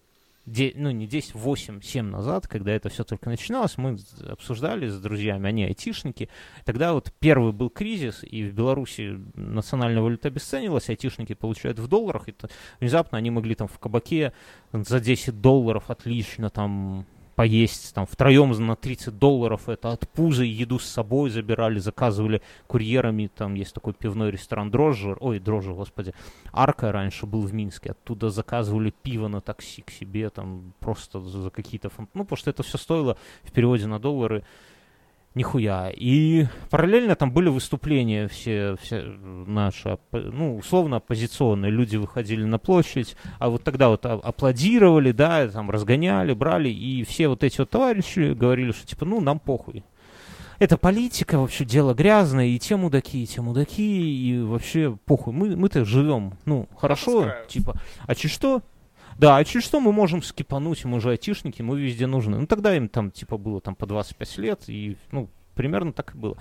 де, ну не 10, 8, 7 назад, когда это все только начиналось, мы обсуждали с друзьями, они айтишники. Тогда вот первый был кризис, и в Беларуси национальная валюта обесценилась, айтишники получают в долларах, и внезапно они могли там в кабаке за 10 долларов отлично там поесть там втроем на 30 долларов, это от пуза еду с собой забирали, заказывали курьерами, там есть такой пивной ресторан Дрожжер, ой, Дрожжер, господи, Арка раньше был в Минске, оттуда заказывали пиво на такси к себе, там просто за какие-то, ну, потому что это все стоило в переводе на доллары нихуя. И параллельно там были выступления все, все наши, ну, условно оппозиционные. Люди выходили на площадь, а вот тогда вот аплодировали, да, там разгоняли, брали, и все вот эти вот товарищи говорили, что типа, ну, нам похуй. Это политика, вообще дело грязное, и те мудаки, и те мудаки, и вообще похуй. Мы, мы-то живем, ну, хорошо, типа, а че что? Да, а через что мы можем скипануть, мы же айтишники, мы везде нужны. Ну, тогда им там, типа, было там по 25 лет, и, ну, примерно так и было.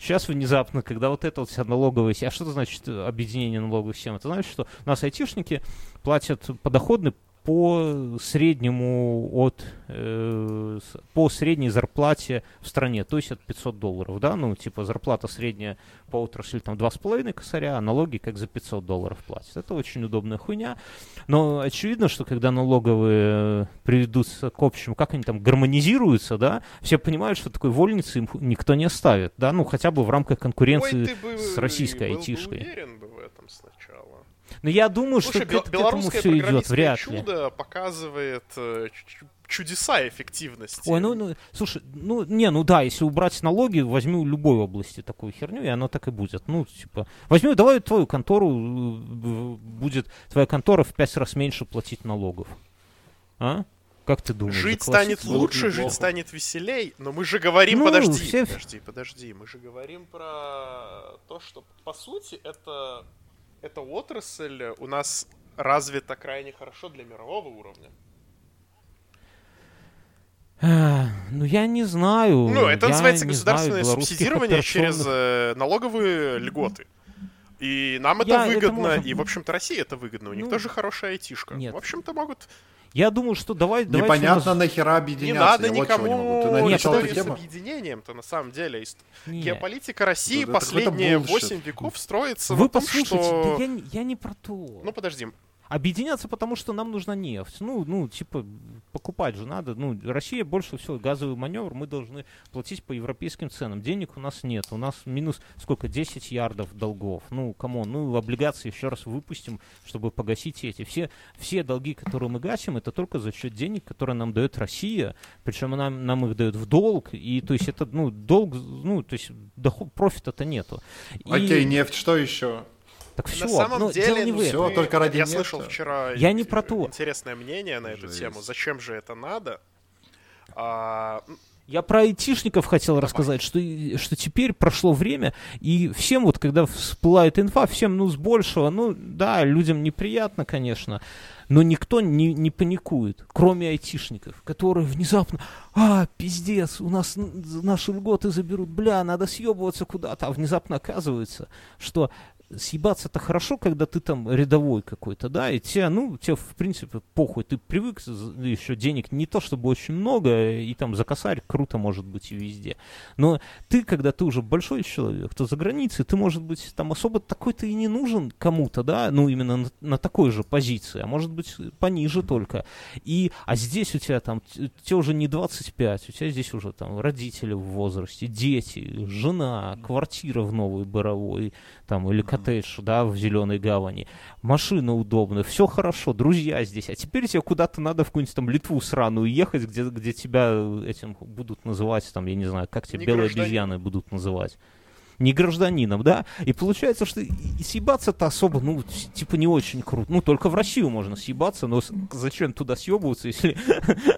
Сейчас внезапно, когда вот это вот вся налоговая а что это значит объединение налоговых систем? Это значит, что у нас айтишники платят подоходный по среднему от э, по средней зарплате в стране, то есть от 500 долларов, да, ну типа зарплата средняя по отрасли там 2,5 косаря, а налоги как за 500 долларов платят. Это очень удобная хуйня, но очевидно, что когда налоговые приведутся к общему, как они там гармонизируются, да, все понимают, что такой вольницы им никто не оставит, да, ну хотя бы в рамках конкуренции Ой, с российской был айтишкой. Бы уверен бы в этом сначала. Но я думаю, Слушай, что к, к этому все идет, вряд
ли. чудо показывает э, чудеса эффективности.
Ой, ну, ну, слушай, ну, не, ну да, если убрать налоги, возьми любой области такую херню, и оно так и будет. Ну, типа, возьми, давай твою контору, э, будет твоя контора в пять раз меньше платить налогов. А? Как ты думаешь?
Жить станет лучше, жить станет веселей, но мы же говорим, ну, подожди, все... подожди, подожди, мы же говорим про то, что по сути это эта отрасль у нас развита крайне хорошо для мирового уровня.
Ну, я не знаю.
Ну, это называется государственное знаю, субсидирование через э, налоговые льготы. И нам это я, выгодно, это и, в общем-то, России это выгодно. У них ну, тоже хорошая айтишка. Нет. В общем-то, могут
я думаю, что давай...
Непонятно, нас... нахера объединяться.
Не надо никому... Вот Ты Нет, с объединением-то, на самом деле. Нет. Геополитика России да, последние 8 веков строится
Вы на том, послушайте, что... да я, я не про то.
Ну, подожди.
Объединяться, потому что нам нужна нефть. Ну, ну, типа, покупать же надо. Ну, Россия больше всего газовый маневр, мы должны платить по европейским ценам. Денег у нас нет. У нас минус сколько? 10 ярдов долгов. Ну, кому? Ну, облигации еще раз выпустим, чтобы погасить эти. Все, все долги, которые мы гасим, это только за счет денег, которые нам дает Россия. Причем нам, нам их дает в долг. И, то есть, это, ну, долг, ну, то есть, доход, профита-то нету.
Окей, и... нефть, что еще?
Так все, на самом ну, деле, дело не ну, в
все, только ради
Я слышал вчера
я не про то.
интересное мнение на эту Жесть. тему. Зачем же это надо? А...
Я про айтишников хотел Давай. рассказать, что, что теперь прошло время, и всем вот, когда всплывает инфа, всем, ну, с большего, ну, да, людям неприятно, конечно, но никто не, не паникует, кроме айтишников, которые внезапно, а, пиздец, у нас наши льготы заберут, бля, надо съебываться куда-то, а внезапно оказывается, что съебаться-то хорошо, когда ты там рядовой какой-то, да, и тебе, ну, тебе, в принципе, похуй, ты привык, еще денег не то чтобы очень много, и там за косарь круто может быть и везде. Но ты, когда ты уже большой человек, то за границей ты, может быть, там особо такой-то и не нужен кому-то, да, ну, именно на, на такой же позиции, а может быть, пониже только. И, а здесь у тебя там, тебе уже не 25, у тебя здесь уже там родители в возрасте, дети, жена, квартира в новой Боровой, там, или коттедж, да, в Зеленой Гавани, машина удобная, все хорошо, друзья здесь, а теперь тебе куда-то надо в какую-нибудь там Литву сраную ехать, где, где тебя этим будут называть, там, я не знаю, как тебя белые обезьяны будут называть не гражданином, да, и получается, что съебаться-то особо, ну, типа не очень круто. Ну, только в Россию можно съебаться, но зачем туда съебываться, если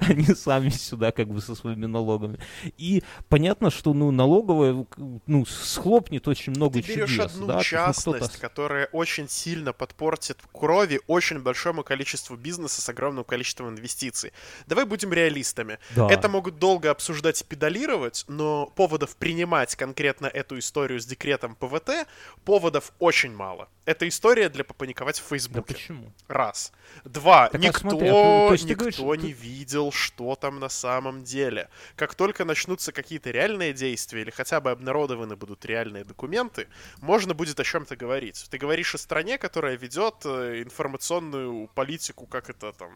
они сами сюда как бы со своими налогами. И понятно, что, ну, налоговая, ну, схлопнет очень много
Ты берешь чудес. одну да? частность, ну, которая очень сильно подпортит крови очень большому количеству бизнеса с огромным количеством инвестиций. Давай будем реалистами. Да. Это могут долго обсуждать и педалировать, но поводов принимать конкретно эту историю историю с декретом ПВТ, поводов очень мало. Это история для попаниковать в Фейсбуке.
Да почему?
Раз. Два.
Так, а
никто
смотри, а то- есть ты
никто
говоришь,
не видел, что там на самом деле. Как только начнутся какие-то реальные действия или хотя бы обнародованы будут реальные документы, можно будет о чем-то говорить. Ты говоришь о стране, которая ведет э, информационную политику, как это там,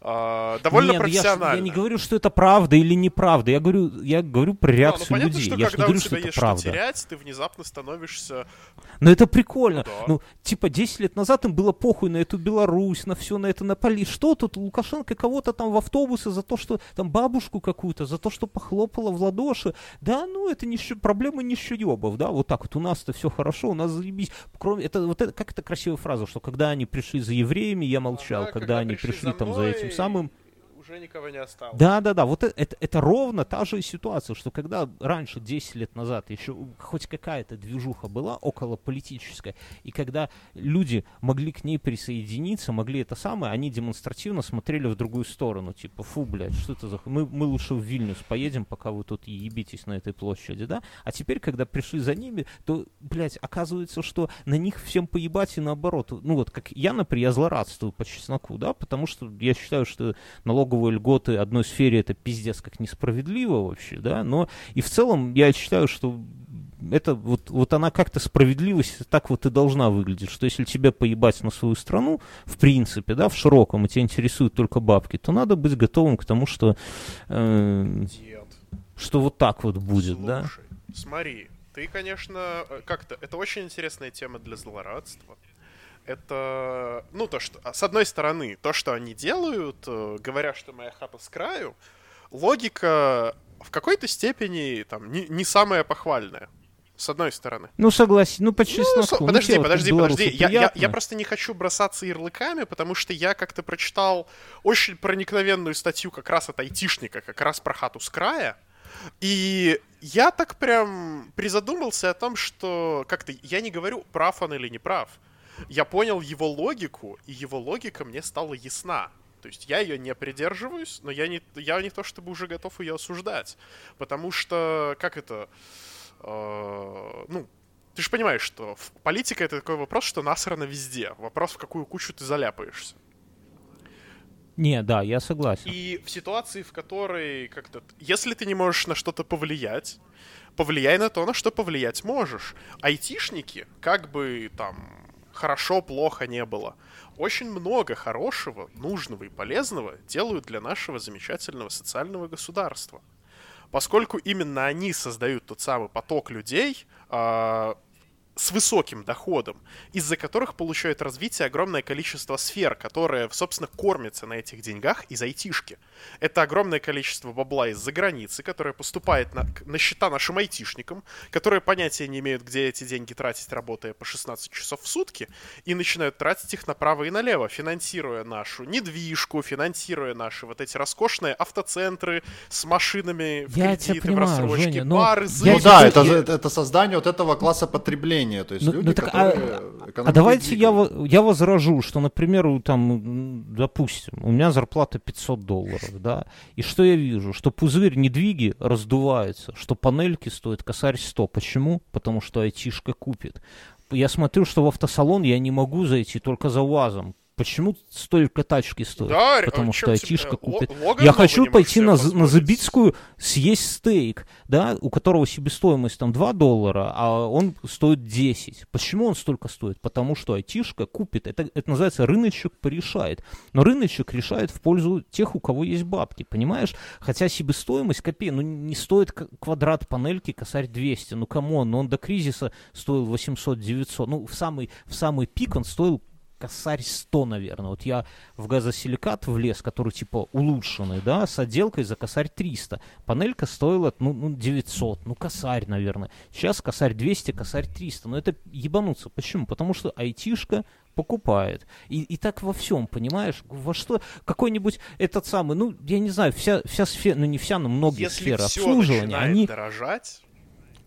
а, довольно
Нет, ну я
профессионально.
Я, не говорю, что это правда или неправда. Я говорю, я говорю про
Ну, ну,
реакцию
понятно,
людей.
что
я же не
когда
говорю,
у
что
тебя
это
есть
правда.
что терять, ты внезапно становишься...
Но это прикольно.
Да.
Ну, типа, 10 лет назад им было похуй на эту Беларусь, на все, на это, на поли. Что тут Лукашенко кого-то там в автобусы за то, что там бабушку какую-то, за то, что похлопала в ладоши. Да, ну, это не проблема нищеебов, да, вот так вот. У нас-то все хорошо, у нас заебись. Кроме, это, вот это, как это красивая фраза, что когда они пришли за евреями, я молчал.
Ага,
когда, они пришли, там за этим самым,
Уже никого не осталось.
да, да, да, вот это, это, это ровно та же ситуация, что когда раньше, 10 лет назад, еще хоть какая-то движуха была около политическая, и когда люди могли к ней присоединиться, могли это самое, они демонстративно смотрели в другую сторону, типа, фу, блядь, что это за... Мы, мы лучше в Вильнюс поедем, пока вы тут ебитесь на этой площади, да? А теперь, когда пришли за ними, то, блядь, оказывается, что на них всем поебать и наоборот. Ну вот, как я, например, я злорадствую по чесноку, да, потому что я считаю, что налоговые льготы одной сфере это пиздец как несправедливо вообще, да, но и в целом я считаю, что это вот, вот она как-то справедливость так вот и должна выглядеть, что если тебе поебать на свою страну, в принципе, да, в широком, и тебя интересуют только бабки, то надо быть готовым к тому, что, э,
Дед.
что вот так вот будет, да.
Слушай, смотри, ты, конечно, э, как-то... Это очень интересная тема для злорадства. Это, ну, то, что... С одной стороны, то, что они делают, э, говоря, что моя хата с краю, логика в какой-то степени, там, не, не самая похвальная. С одной стороны.
Ну, согласен, ну, по чесноку. Ну,
подожди, подожди, подожди. Я, я, я просто не хочу бросаться ярлыками, потому что я как-то прочитал очень проникновенную статью как раз от айтишника, как раз про хату с края. И я так прям призадумался о том, что как-то я не говорю, прав он или не прав. Я понял его логику, и его логика мне стала ясна. То есть я ее не придерживаюсь, но я не, я не то чтобы уже готов ее осуждать. Потому что, как это, э, ну, ты же понимаешь, что политика это такой вопрос, что насрано везде. Вопрос, в какую кучу ты заляпаешься.
Не, да, я согласен.
И в ситуации, в которой как-то... Если ты не можешь на что-то повлиять, повлияй на то, на что повлиять можешь. Айтишники, как бы там хорошо, плохо не было, очень много хорошего, нужного и полезного делают для нашего замечательного социального государства. Поскольку именно они создают тот самый поток людей, а, с высоким доходом, из-за которых получает развитие огромное количество сфер, которые, собственно, кормятся на этих деньгах из айтишки. Это огромное количество бабла из-за границы, которое поступает на, на счета нашим айтишникам, которые понятия не имеют, где эти деньги тратить, работая по 16 часов в сутки, и начинают тратить их направо и налево, финансируя нашу недвижку, финансируя наши вот эти роскошные автоцентры с машинами в
Я тебя
кредиты, в
понимаю,
рассрочке,
Женя, но
бары,
я
Ну да, это, это создание вот этого класса потребления. То есть
Ну,
люди,
ну так, а-
которые
А
экономикой
давайте я,
двигают.
я возражу, что, например, там, допустим, у меня зарплата 500 долларов, да, и что я вижу? Что пузырь недвиги раздувается, что панельки стоят косарь 100. Почему? Потому что айтишка купит. Я смотрю, что в автосалон я не могу зайти только за УАЗом. Почему столько тачки стоят?
Да, ре-
Потому
а
что айтишка купит. Я хочу пойти на, на. Забицкую съесть стейк, да, у которого себестоимость там 2 доллара, а он стоит 10. Почему он столько стоит? Потому что айтишка купит. Это, это называется рыночек порешает. Но рыночек решает в пользу тех, у кого есть бабки, понимаешь? Хотя себестоимость копей, ну не стоит квадрат панельки косарь 200. Ну come on, ну он до кризиса стоил 800-900. Ну в самый, в самый пик он стоил косарь 100, наверное. Вот я в газосиликат влез, который типа улучшенный, да, с отделкой за косарь 300. Панелька стоила, ну, ну 900, ну, косарь, наверное. Сейчас косарь 200, косарь 300. Но это ебануться. Почему? Потому что айтишка покупает. И, и так во всем, понимаешь? Во что какой-нибудь этот самый, ну, я не знаю, вся, вся сфера, ну, не вся, но многие
Если
сферы
все
обслуживания,
начинает
они...
дорожать,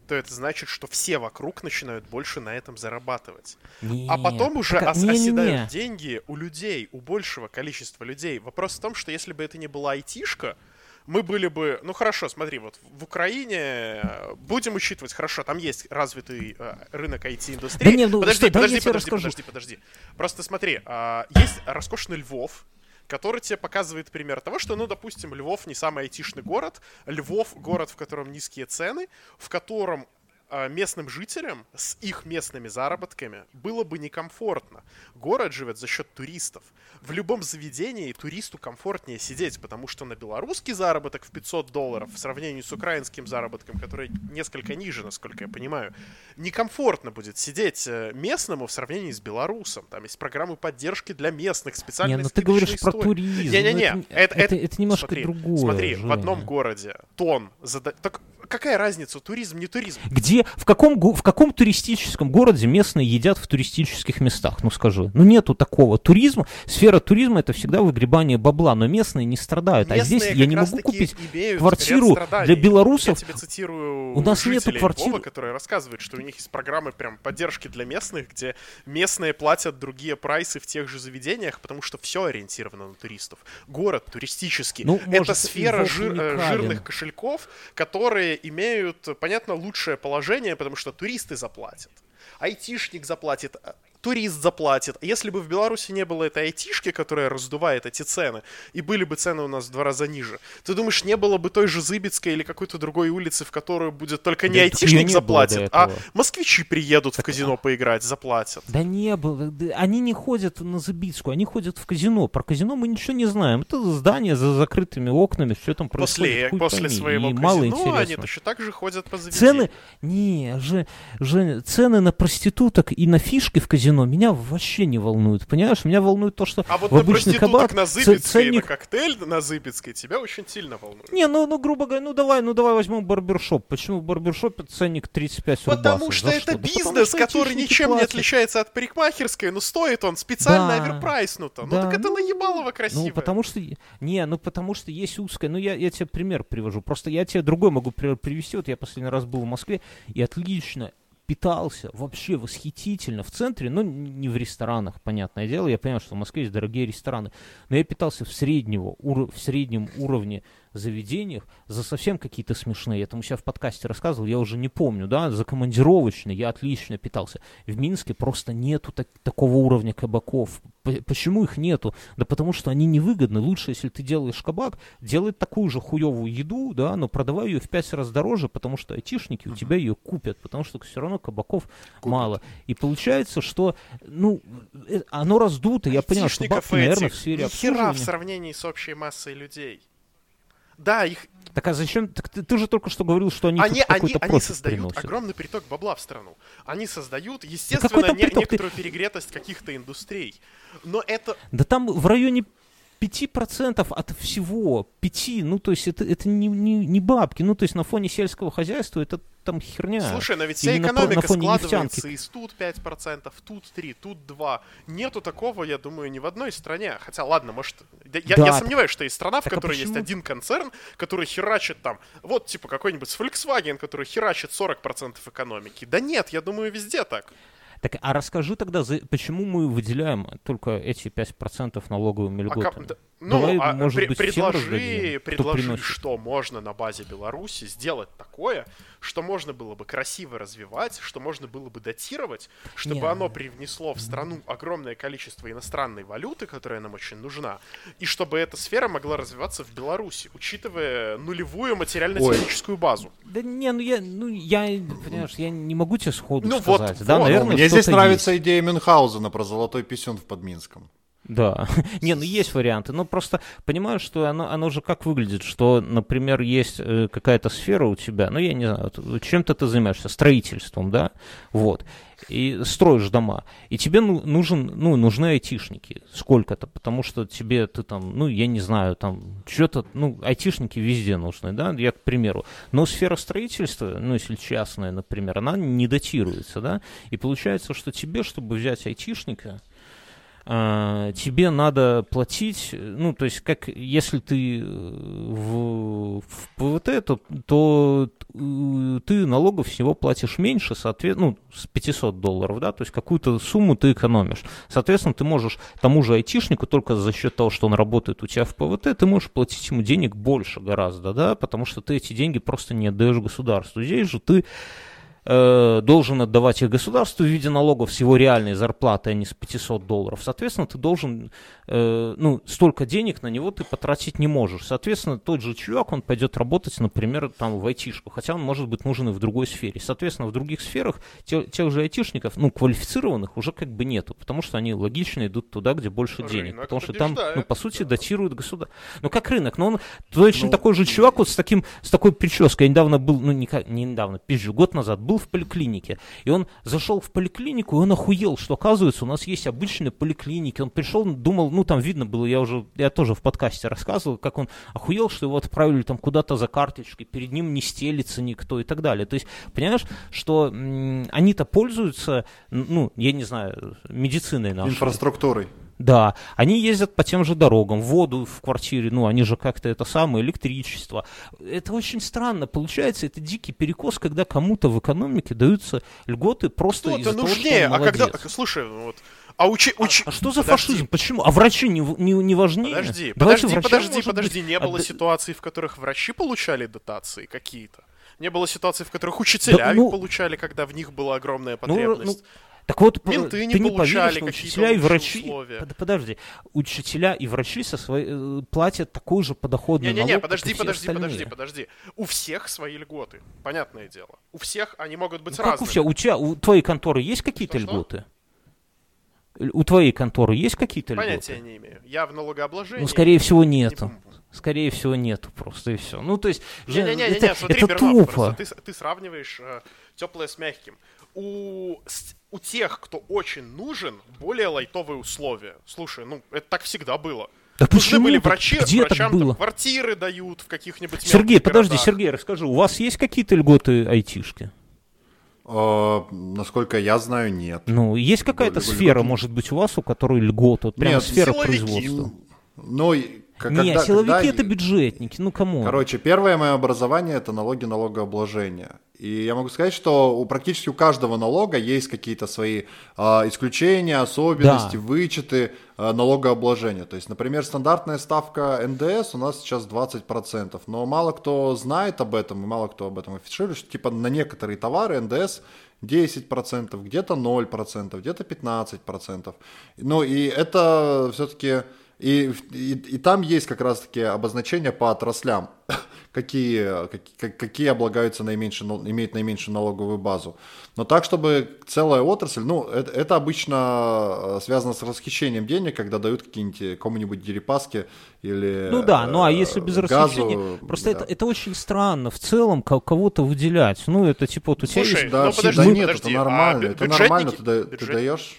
то это значит, что все вокруг начинают больше на этом зарабатывать.
Не,
А потом уже
так,
ос-
не-не-не.
оседают деньги у людей, у большего количества людей. Вопрос в том, что если бы это не была айтишка, мы были бы, ну хорошо, смотри, вот в Украине э, будем учитывать, хорошо, там есть развитый э, рынок IT-индустрии. Да
нет, ну,
подожди,
что,
подожди, подожди, подожди, подожди. Просто смотри, э, есть роскошный Львов, который тебе показывает пример того, что, ну, допустим, Львов не самый айтишный город, Львов город, в котором низкие цены, в котором местным жителям с их местными заработками было бы некомфортно. Город живет за счет туристов. В любом заведении туристу комфортнее сидеть, потому что на белорусский заработок в 500 долларов в сравнении с украинским заработком, который несколько ниже, насколько я понимаю, некомфортно будет сидеть э, местному в сравнении с белорусом. Там есть программы поддержки для местных, специальные
Не, ну ты говоришь истории. про туризм.
Не-не-не,
ну, это, это, это, это немножко
смотри,
другое.
Смотри,
Женя.
в одном городе тон... Зада... Так какая разница, туризм, не туризм?
Где, в каком, в каком туристическом городе местные едят в туристических местах? Ну скажи. Ну нету такого. Туризм, сфера туризма это всегда выгребание бабла, но местные не страдают.
Местные
а здесь я не могу купить квартиру для белорусов.
Я тебе цитирую
у нас нету квартир.
Львова, которые рассказывают, что у них есть программы прям поддержки для местных, где местные платят другие прайсы в тех же заведениях, потому что все ориентировано на туристов. Город туристический.
Ну,
это
может,
сфера жир, э, жирных кошельков, которые имеют, понятно, лучшее положение, потому что туристы заплатят. Айтишник заплатит, а, турист заплатит. Если бы в Беларуси не было этой айтишки, которая раздувает эти цены, и были бы цены у нас в два раза ниже, ты думаешь, не было бы той же Зыбицкой или какой-то другой улицы, в которую будет только не
Да,
айтишник
не
заплатит, а москвичи приедут в казино поиграть, заплатят.
Да не было. Они не ходят на Забицкую, они ходят в казино. Про казино мы ничего не знаем. Это здание за закрытыми окнами, все там
После,
хуй
после
пойми,
своего
и мало
казино они
интересно.
точно так же ходят по заведениям.
Цены, не, же, Женя, цены на проституток и на фишки в казино меня вообще не волнуют, понимаешь? Меня волнует то, что
А вот
в
на
обычный кабак
на Зыбицкой и на
ценник...
коктейль на Зыбицкой тебя очень сильно волнует.
Не, ну, ну, грубо говоря, ну давай, ну давай возьмем барбершоп. Почему в барбершопе ценник 35
Потому
рубасов?
что это
что? Да потому
бизнес,
что
который ничем не
платят.
отличается от парикмахерской, но стоит он специально
Да.
оверпрайснуто. Ну
Да.
так это наебалово красиво.
Ну, потому что... Не, ну, потому что есть узкая... Ну, я, я тебе пример привожу. Просто я тебе другой могу при- привести. Вот я последний раз был в Москве и отлично питался, вообще восхитительно в центре, но не в ресторанах, понятное дело. Я понимаю, что в Москве есть дорогие рестораны. Но я питался в, среднего, уро- в среднем уровне заведениях за совсем какие-то смешные. Я там у себя в подкасте рассказывал, я уже не помню, да, за командировочные я отлично питался. В Минске просто нету так- такого уровня кабаков. П- почему их нету? Да потому что они невыгодны. Лучше, если ты делаешь кабак, делай такую же хуевую еду, да, но продавай ее в пять раз дороже, потому что айтишники у тебя ее купят, потому что все равно кабаков мало. И получается, что, ну, э, оно раздуто. Я понимаю, что бабки, наверное, в сфере
ни хера в
обслуживания.
сравнении с общей массой людей. Да, их
Так а зачем? Так ты, ты же только что говорил, что они,
они, они, они создают
приносят.
огромный приток бабла в страну. Они создают, естественно,
там
не-
приток? Ты-
некоторую перегретость каких-то индустрий. Но это
Да там в районе 5% от всего, 5, ну то есть это, это не, не, не бабки, ну то есть на фоне сельского хозяйства это там херня.
Слушай, но ведь вся
по-
экономика
фоне
складывается
нефтянки.
из тут 5%, тут 3, тут 2. Нету такого, я думаю, ни в одной стране. Хотя, ладно, может... Я,
Да,
я сомневаюсь, что есть страна, в
так а
которой есть
почему?
один концерн, который херачит там... Вот, типа, какой-нибудь Volkswagen, который херачит 40% экономики. Да нет, я думаю, везде так.
Так, а расскажи тогда, за- почему мы выделяем только эти 5% налоговыми
А
льготами?
да- ну,
Давай,
а
может
пре-
быть, всем
предложи, предложи, что можно на базе Беларуси сделать такое, что можно было бы красиво развивать, что можно было бы датировать, чтобы
Не.
оно привнесло в страну огромное количество иностранной валюты, которая нам очень нужна, и чтобы эта сфера могла развиваться в Беларуси, учитывая нулевую материально-техническую базу.
Да не, ну я, ну я, понимаешь, я не могу тебе сходу
Ну вот,
сказать. да,
вот.
наверное,
Мне здесь нравится
есть.
идея Мюнхгаузена про золотой писюн в Подминском.
Да. Не, ну есть варианты. Но просто понимаю, что оно, оно же как выглядит, что, например, есть э, какая-то сфера у тебя, ну, я не знаю, чем-то ты занимаешься, строительством, да, вот, и строишь дома, и тебе ну, нужен, ну, нужны айтишники, сколько-то, потому что тебе, ты там, ну, я не знаю, там, что-то, ну, айтишники везде нужны, да, я к примеру, но сфера строительства, ну, если частная, например, она не датируется, да, и получается, что тебе, чтобы взять айтишника, тебе надо платить, ну, то есть, как если ты э, в, в ПВТ, то, то э, ты налогов всего платишь меньше, соответственно, ну, с 500 долларов, да, то есть какую-то сумму ты экономишь. Соответственно, ты можешь тому же айтишнику только за счет того, что он работает у тебя в ПВТ, ты можешь платить ему денег больше гораздо, да, потому что ты эти деньги просто не отдаешь государству. Здесь же ты э, должен отдавать их государству в виде налогов с его реальной зарплаты, а не с 500 долларов. Соответственно, ты должен, э, ну, столько денег на него ты потратить не можешь. Соответственно, тот же чувак, он пойдет работать, например, там в айтишку, хотя он может быть нужен и в другой сфере. Соответственно, в других сферах те, тех же айтишников, ну, квалифицированных уже как бы нету, потому что они логично идут туда, где больше рынок денег. Потому что там, ну, по сути, да. датируют государство. Ну, как рынок, но он точно ну, такой же чувак вот с таким, с такой прической. Я недавно был, ну, не, не недавно, пизжу, год назад был в поликлинике. И он зашел в поликлинику, и он охуел, что оказывается у нас есть обычные поликлиники. Он пришел, думал, ну там видно было, я уже, я тоже в подкасте рассказывал, как он охуел, что его отправили там куда-то за карточкой, перед ним не стелится никто и так далее. То есть, понимаешь, что они-то пользуются, ну, я не знаю, медициной нашей.
Инфраструктурой.
Да, они ездят по тем же дорогам, воду в квартире, ну, они же как-то это самое, электричество. Это очень странно. Получается, это дикий перекос, когда кому-то в экономике даются льготы просто из-за того, что он а когда...
Слушай, вот... А, учи, учи...
а, а что за подожди. фашизм? Почему? А врачи не, не, не важнее?
Подожди, Давайте подожди, подожди, подожди. Быть... Не было а... ситуаций, в которых врачи получали дотации какие-то? Не было ситуаций, в которых учителя да, ну... получали, когда в них была огромная потребность? Ну, ну,
так вот, Менты не ты не поверишь, что учителя и врачи... Условия. Подожди, учителя и врачи со своей, э, платят такой же подоходный не, не, не,
подожди, подожди, подожди, подожди. У всех свои льготы, понятное дело. У всех они могут быть ну, разными. Как у
всех? У тебя, у твоей конторы есть какие-то льготы? У твоей конторы есть какие-то
льготы? Понятия не имею. Я в налогообложении.
Ну, скорее всего, нету. Скорее всего, нету просто и все. Ну, то есть, не, не, не, это, не, смотри, это Бернов, тупо.
Ты, ты сравниваешь э, теплое с мягким. У у тех, кто очень нужен, более лайтовые условия. Слушай, ну, это так всегда было.
Да Нужны почему?
были врачи,
Где
врачам
так было?
там квартиры дают в каких-нибудь
Сергей, подожди, городах. Сергей, расскажи, у вас есть какие-то льготы айтишки?
Uh, насколько я знаю, нет.
Ну, есть какая-то сфера, льготы. может быть, у вас, у которой льготы, вот прям нет, сфера силовики. производства?
Ну,
как, Нет, когда, силовики когда... это бюджетники, ну кому?
Короче, первое мое образование это налоги налогообложения. И я могу сказать, что у практически у каждого налога есть какие-то свои э, исключения, особенности, да. вычеты э, налогообложения. То есть, например, стандартная ставка НДС у нас сейчас 20%, но мало кто знает об этом, и мало кто об этом афиширует, что типа на некоторые товары НДС 10%, где-то 0%, где-то 15%. Ну и это все-таки и, и, и там есть как раз-таки обозначения по отраслям, какие, какие, какие облагаются наименьше, имеют наименьшую налоговую базу. Но так, чтобы целая отрасль, ну, это, это обычно э, связано с расхищением денег, когда дают какие-нибудь кому-нибудь дерипаски или
Ну да, ну а если без газу, расхищения, просто да. это, это очень странно в целом кого-то выделять. Ну, это типа вот у
Слушай,
тебя
есть... Да, ну, подожди, да нет, подожди, это
нормально, а это нормально, ты, бюджет... ты даешь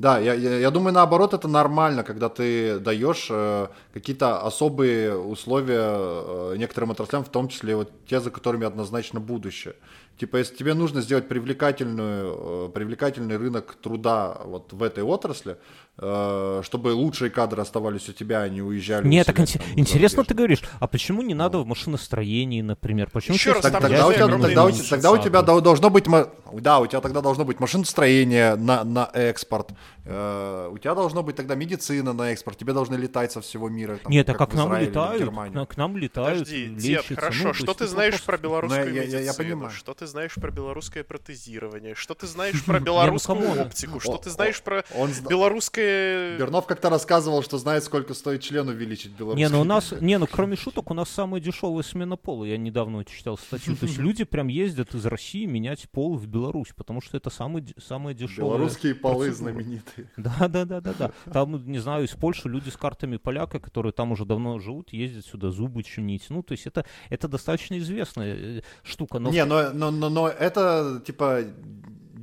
да, я, я, я думаю, наоборот, это нормально, когда ты даешь э, какие-то особые условия э, некоторым отраслям, в том числе вот те, за которыми однозначно будущее. Типа, если тебе нужно сделать привлекательную, э, привлекательный рынок труда вот в этой отрасли, чтобы лучшие кадры оставались у тебя, а не уезжали.
Нет, так там, интересно ты говоришь, а почему не надо в машиностроении, например? Почему
Еще раз,
тогда, тогда, у тебя, тогда, у, тогда у тебя должно быть, да, у тебя тогда должно быть машиностроение на, на экспорт, э, у тебя должно быть тогда медицина на экспорт, тебе должны летать со всего мира.
Там, Нет, а как, к нам летают, к нам летают,
Подожди, лечатся. Дед, хорошо, ну, что ты знаешь про белорусскую ну, медицину? Я, понимаю. Что ты знаешь про белорусское протезирование? Что ты знаешь про белорусскую оптику? Что ты знаешь про белорусское...
Бернов как-то рассказывал, что знает, сколько стоит член увеличить белорусский.
Не, ну у нас, не, ну кроме шуток, у нас самая дешевая смена пола. Я недавно читал статью. То есть люди прям ездят из России менять пол в Беларусь, потому что это самый, самое дешевое.
Белорусские полы знаменитые.
Да, да, да, да, да. Там, не знаю, из Польши люди с картами поляка, которые там уже давно живут, ездят сюда зубы чинить. Ну, то есть это, это достаточно известная э, штука.
Но... Не, но, но, но, но это, типа,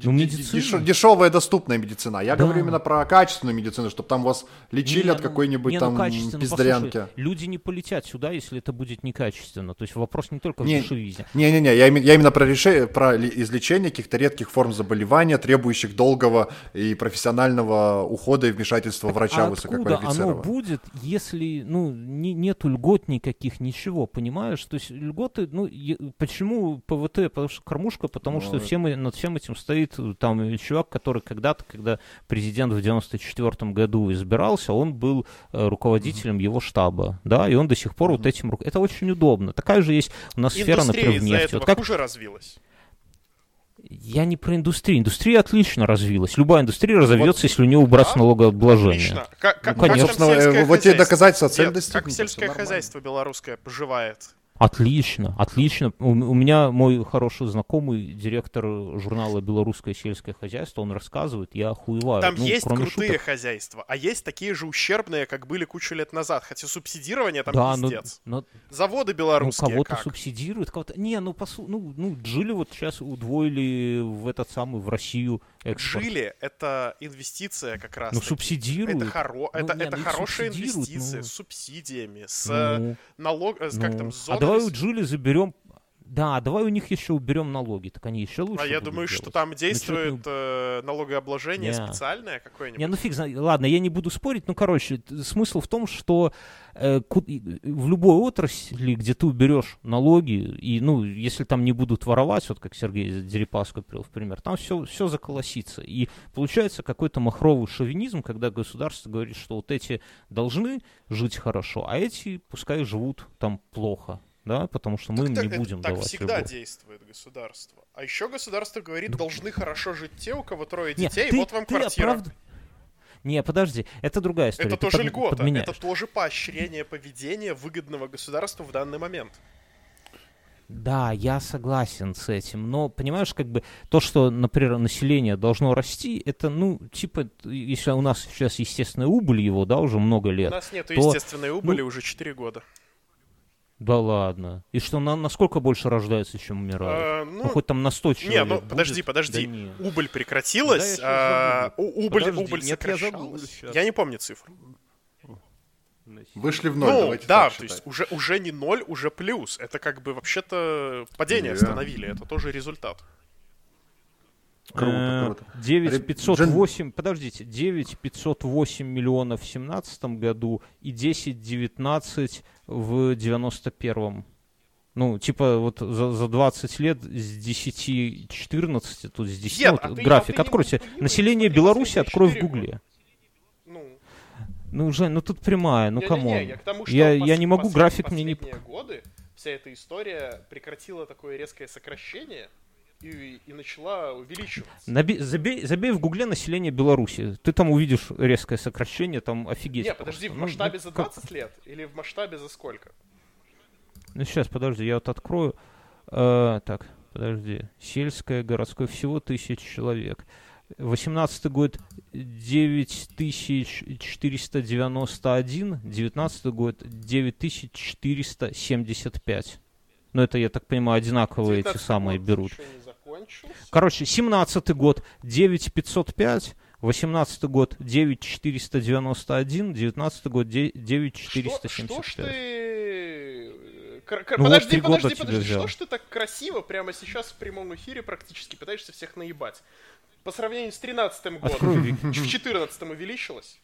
ну, медицина. дешевая доступная медицина. Я да. говорю именно про качественную медицину, чтобы там вас лечили не, от ну, какой-нибудь не, ну, там ну, пиздрянки.
люди не полетят сюда, если это будет некачественно. То есть вопрос не только в
не,
дешевизне.
Не-не-не, я, я именно про, решение, про излечение каких-то редких форм заболевания, требующих долгого и профессионального ухода и вмешательства врача а высококвалифицированного.
оно будет, если ну, не, нету льгот никаких, ничего, понимаешь? То есть льготы, ну, почему ПВТ? Потому что кормушка, потому ну, что всем, над всем этим стоит э, там чувак, который когда-то, когда президент в 94 году избирался, он был э, руководителем mm-hmm. его штаба, да, и он до сих пор mm-hmm. вот этим... Это очень удобно. Такая же есть у нас Индустрия сфера, например, в нефти.
вот как... хуже развилась.
Я не про индустрию. Индустрия отлично развилась. Любая индустрия разовьется, вот, если у нее убрать да? налогообложение. Отлично.
Как, как, ну, конечно.
Как вот тебе доказательства цель
Как сельское хозяйство белорусское поживает?
Отлично, отлично. У, у меня мой хороший знакомый, директор журнала «Белорусское сельское хозяйство», он рассказывает, я охуеваю.
Там ну, есть крутые шуток. хозяйства, а есть такие же ущербные, как были кучу лет назад. Хотя субсидирование там да, пиздец. Но, но, Заводы белорусские
Ну, кого-то
как?
субсидируют, кого-то... Не, ну, посу... ну, ну, Джили вот сейчас удвоили в этот самый, в Россию экспорт.
Джили — это инвестиция как раз.
Ну, субсидируют.
Это, хоро... ну, это, не, это ну, хорошая инвестиция ну... с субсидиями, с ну, налог... Ну, как там, с
а давай у Джули заберем да, давай у них еще уберем налоги, так они еще лучше.
А я думаю, делать. что там действует ну, э, налогообложение не. специальное какое-нибудь.
Не, ну фиг знает. Ладно, я не буду спорить. Ну, короче, смысл в том, что э, в любой отрасли, где ты уберешь налоги, и, ну, если там не будут воровать, вот как Сергей Дерипаска привел в пример, там все, все заколосится. И получается какой-то махровый шовинизм, когда государство говорит, что вот эти должны жить хорошо, а эти пускай живут там плохо да, потому что мы так, им не
так,
будем
так
давать.
Так всегда любовь. действует государство. А еще государство говорит, да. должны хорошо жить те, у кого трое детей, Нет, ты, вот вам ты квартира. Оправд...
Не, подожди, это другая история.
Это ты тоже под, льгота, подменяешь. это тоже поощрение поведения выгодного государству в данный момент.
Да, я согласен с этим, но понимаешь, как бы то, что, например, население должно расти, это, ну, типа, если у нас сейчас естественная убыль его, да, уже много лет. У
нас нет естественной убыли ну, уже 4 года.
Да ладно. И что, на, насколько больше рождается, чем умирает? А, ну, ну, хоть там на 100 человек
Не, ну, будет? подожди, подожди. Да убыль прекратилась, да, а, убыль, подожди, убыль нет, сокращалась. Я, я не помню цифру.
Вышли в ноль,
ну, давайте да, то есть уже, уже не ноль, уже плюс. Это как бы вообще-то падение yeah. остановили, это тоже результат.
Круто, круто. 9508, подождите, 9508 миллионов в 2017 году и 10-19 в 91 ну, типа, вот за, за 20 лет с 10-14, тут с 10, Нет, вот, а график, ты, откройте. Не, Население Беларуси открой в Гугле. Ну, ну, Жень, ну тут прямая, ну кому? Я, я, я не могу, график мне не...
годы вся эта история прекратила такое резкое сокращение, и, и начала увеличиваться.
Наби, забей, забей в гугле население Беларуси. Ты там увидишь резкое сокращение, там офигеть.
Нет, подожди, в ну, масштабе ну, за 20 как... лет или в масштабе за сколько?
Ну сейчас, подожди, я вот открою. Э, так, подожди. Сельское, городское, всего тысяч человек. 18 год 9491, 19 год 9475. Но это, я так понимаю, одинаковые эти самые берут закончился. Короче, 17 год 9505, 18 год 9491, 19 год 9475. Что, что ж ты...
Кр- ну подожди, вот подожди, подожди, что ж ты так красиво прямо сейчас в прямом эфире практически пытаешься всех наебать? По сравнению с 13 годом, в 14 увеличилось?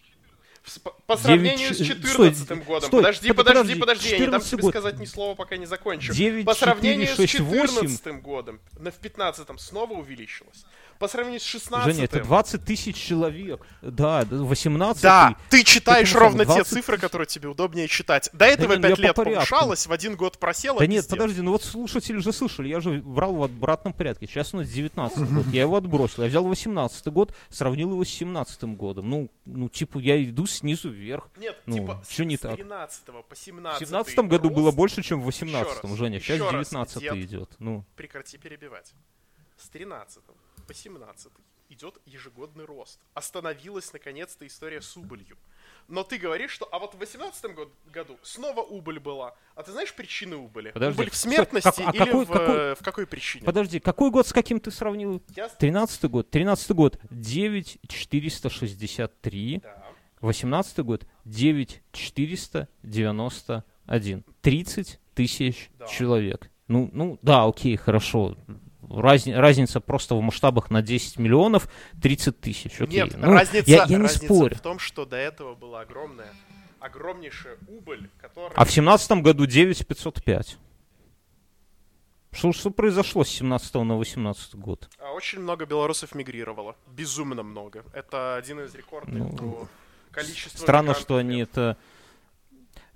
По сравнению 9... с 14 стой, годом. Стой, подожди, подожди, подожди, я не дам тебе год. сказать ни слова, пока не закончу. 9, по сравнению 4, 6, с 14 8. годом, в 15 снова увеличилось по сравнению с 16
Женя, это 20 тысяч человек. Да, 18
Да, ты читаешь ровно 20... те цифры, которые тебе удобнее читать. До этого да 5 лет по повышалось, в один год просело.
Да нет, подожди, ну вот слушатели же слышали, я же брал в обратном порядке. Сейчас у нас 19 год, я его отбросил. Я взял 18 год, сравнил его с 17 годом. Ну, ну типа, я иду снизу вверх.
Нет,
ну,
типа,
что не
так? 13 по 17
В 17 году было больше, чем в 18 Женя. Сейчас 19 идет. Ну.
Прекрати перебивать. С 13 по 17 идет ежегодный рост. Остановилась наконец-то история с убылью. Но ты говоришь, что а вот в 2018 году снова убыль была. А ты знаешь причины убыли?
Подожди,
убыль в смертности
как, а
или
какой,
в,
какой,
в какой причине?
Подожди, какой год с каким ты сравнил?
Я...
13 год. 13 год 9463.
Да.
18 год 9491. 30 тысяч
Да.
человек. Ну, ну, да, окей, хорошо. Разни- разница просто в масштабах на 10 миллионов 30 тысяч. Окей.
Нет,
Ну,
разница,
я, я не
разница
спорю.
в том, что до этого была огромная, огромнейшая убыль, которая...
А в 17 году 9505. Что, что произошло с 17 на 18 год?
А Очень много белорусов мигрировало. Безумно много. Это один из рекордных
Ну,
по количеству
Странно, что они
лет.
это...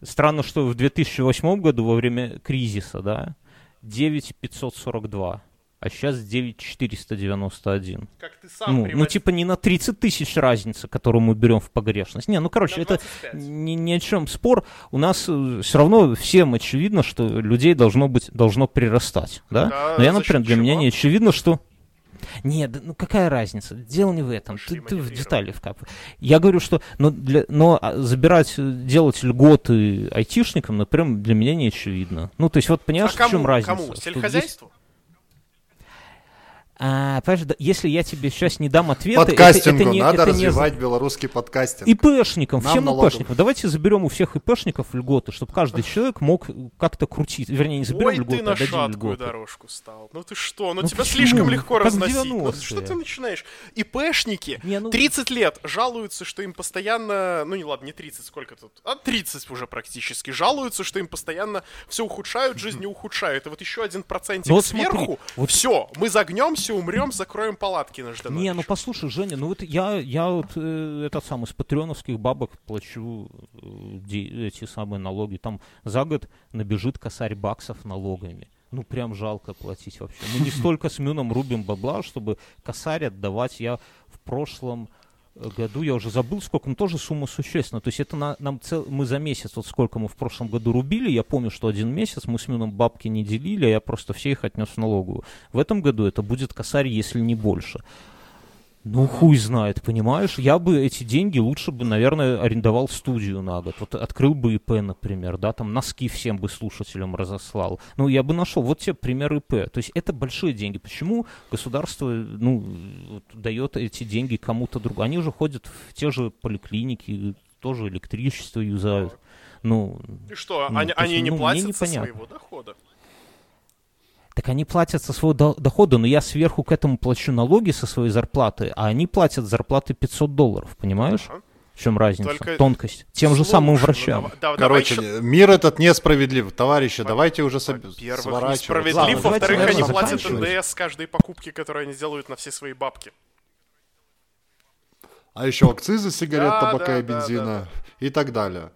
Странно, что в 2008 году во время кризиса, да, 9542, а сейчас 9491.
Как ты сам
Ну, ну,
приводил-
типа не на 30 тысяч разница, которую мы берем в погрешность. Не, ну, короче, это
25.
ни, ни о чем спор. У нас все равно всем очевидно, что людей должно быть, должно прирастать, да?
Да,
Но я, например, для меня
чего?
не очевидно, что... Нет, ну какая разница? Дело не в этом. Ты, ты в детали вкапываешь. Я говорю, что но, для, но а, забирать, э, делать льготы айтишникам, например, для меня не очевидно. Ну, то есть, вот понимаешь,
а кому?
в чем разница?
Кому?
Что здесь-
Сельхозяйству?
А, понимаешь, если я тебе сейчас не дам ответа, это-
Подкастингу
это, не,
надо
это не
развивать белорусский подкастинг.
ИПшникам,
Нам
всем
налогом.
ИПшникам. Давайте заберем у всех ИПшников льготы, чтобы каждый человек мог как-то крутить. Вернее, не заберем
Ой,
льготы,
ты на
а дадим
шаткую
льготы.
дорожку стал. Ну ты что? Ну,
Ну
тебя
почему?
слишком легко
Как
разносить. Ну,
90-е.
что ты начинаешь? ИПшники
Не, ну-
30 лет жалуются, что им постоянно... Ну не ладно, не 30, сколько тут? А 30 уже практически. Жалуются, что им постоянно все ухудшают, жизнь не ухудшают. И вот еще один процентик
Ну вот смотри,
сверху.
вот-
Все, мы загнемся, умрем, закроем палатки на Ждановича.
Не, ну послушай, Женя, ну вот я, я вот э, этот самый с патреоновских бабок плачу э, эти самые налоги. Там за год набежит косарь баксов налогами. Ну, прям жалко платить вообще. Мы не столько с Мюном рубим бабла, чтобы косарь отдавать. Я в прошлом году, я уже забыл сколько, но тоже сумма существенная. То есть это на, нам цел, мы за месяц, вот сколько мы в прошлом году рубили, я помню, что один месяц мы с Мюном бабки не делили, а я просто все их отнес в налоговую. В этом году это будет косарь, если не больше. Ну, хуй знает, понимаешь? Я бы эти деньги лучше бы, наверное, арендовал студию на год. Вот открыл бы ИП, например, да, там носки всем бы слушателям разослал. Ну, я бы нашел. Вот тебе пример ИП. То есть это большие деньги. Почему государство, ну, вот дает эти деньги кому-то другому? Они уже ходят в те же поликлиники, тоже электричество юзают. Ну,
И что,
Ну,
они,
есть,
они не
ну,
платят со своего дохода?
Так они платят со своего до- дохода, но я сверху к этому плачу налоги со своей зарплаты, а они платят зарплаты 500 долларов, понимаешь?
Ага.
В чем разница?
Только-
Тонкость. Тем же
Слушай,
самым
ну
врачам.
давай- да- давай
Короче,
ещё-
мир этот несправедлив. Товарищи, давайте уже соб-
Во-первых,
сворачивать.
несправедлив,
давайте,
во-вторых, они платят. НДС с каждой покупки, которую они делают на все свои бабки.
А еще акцизы сигарет,
Да,
табака
да,
и
да,
бензина
да,
и так далее.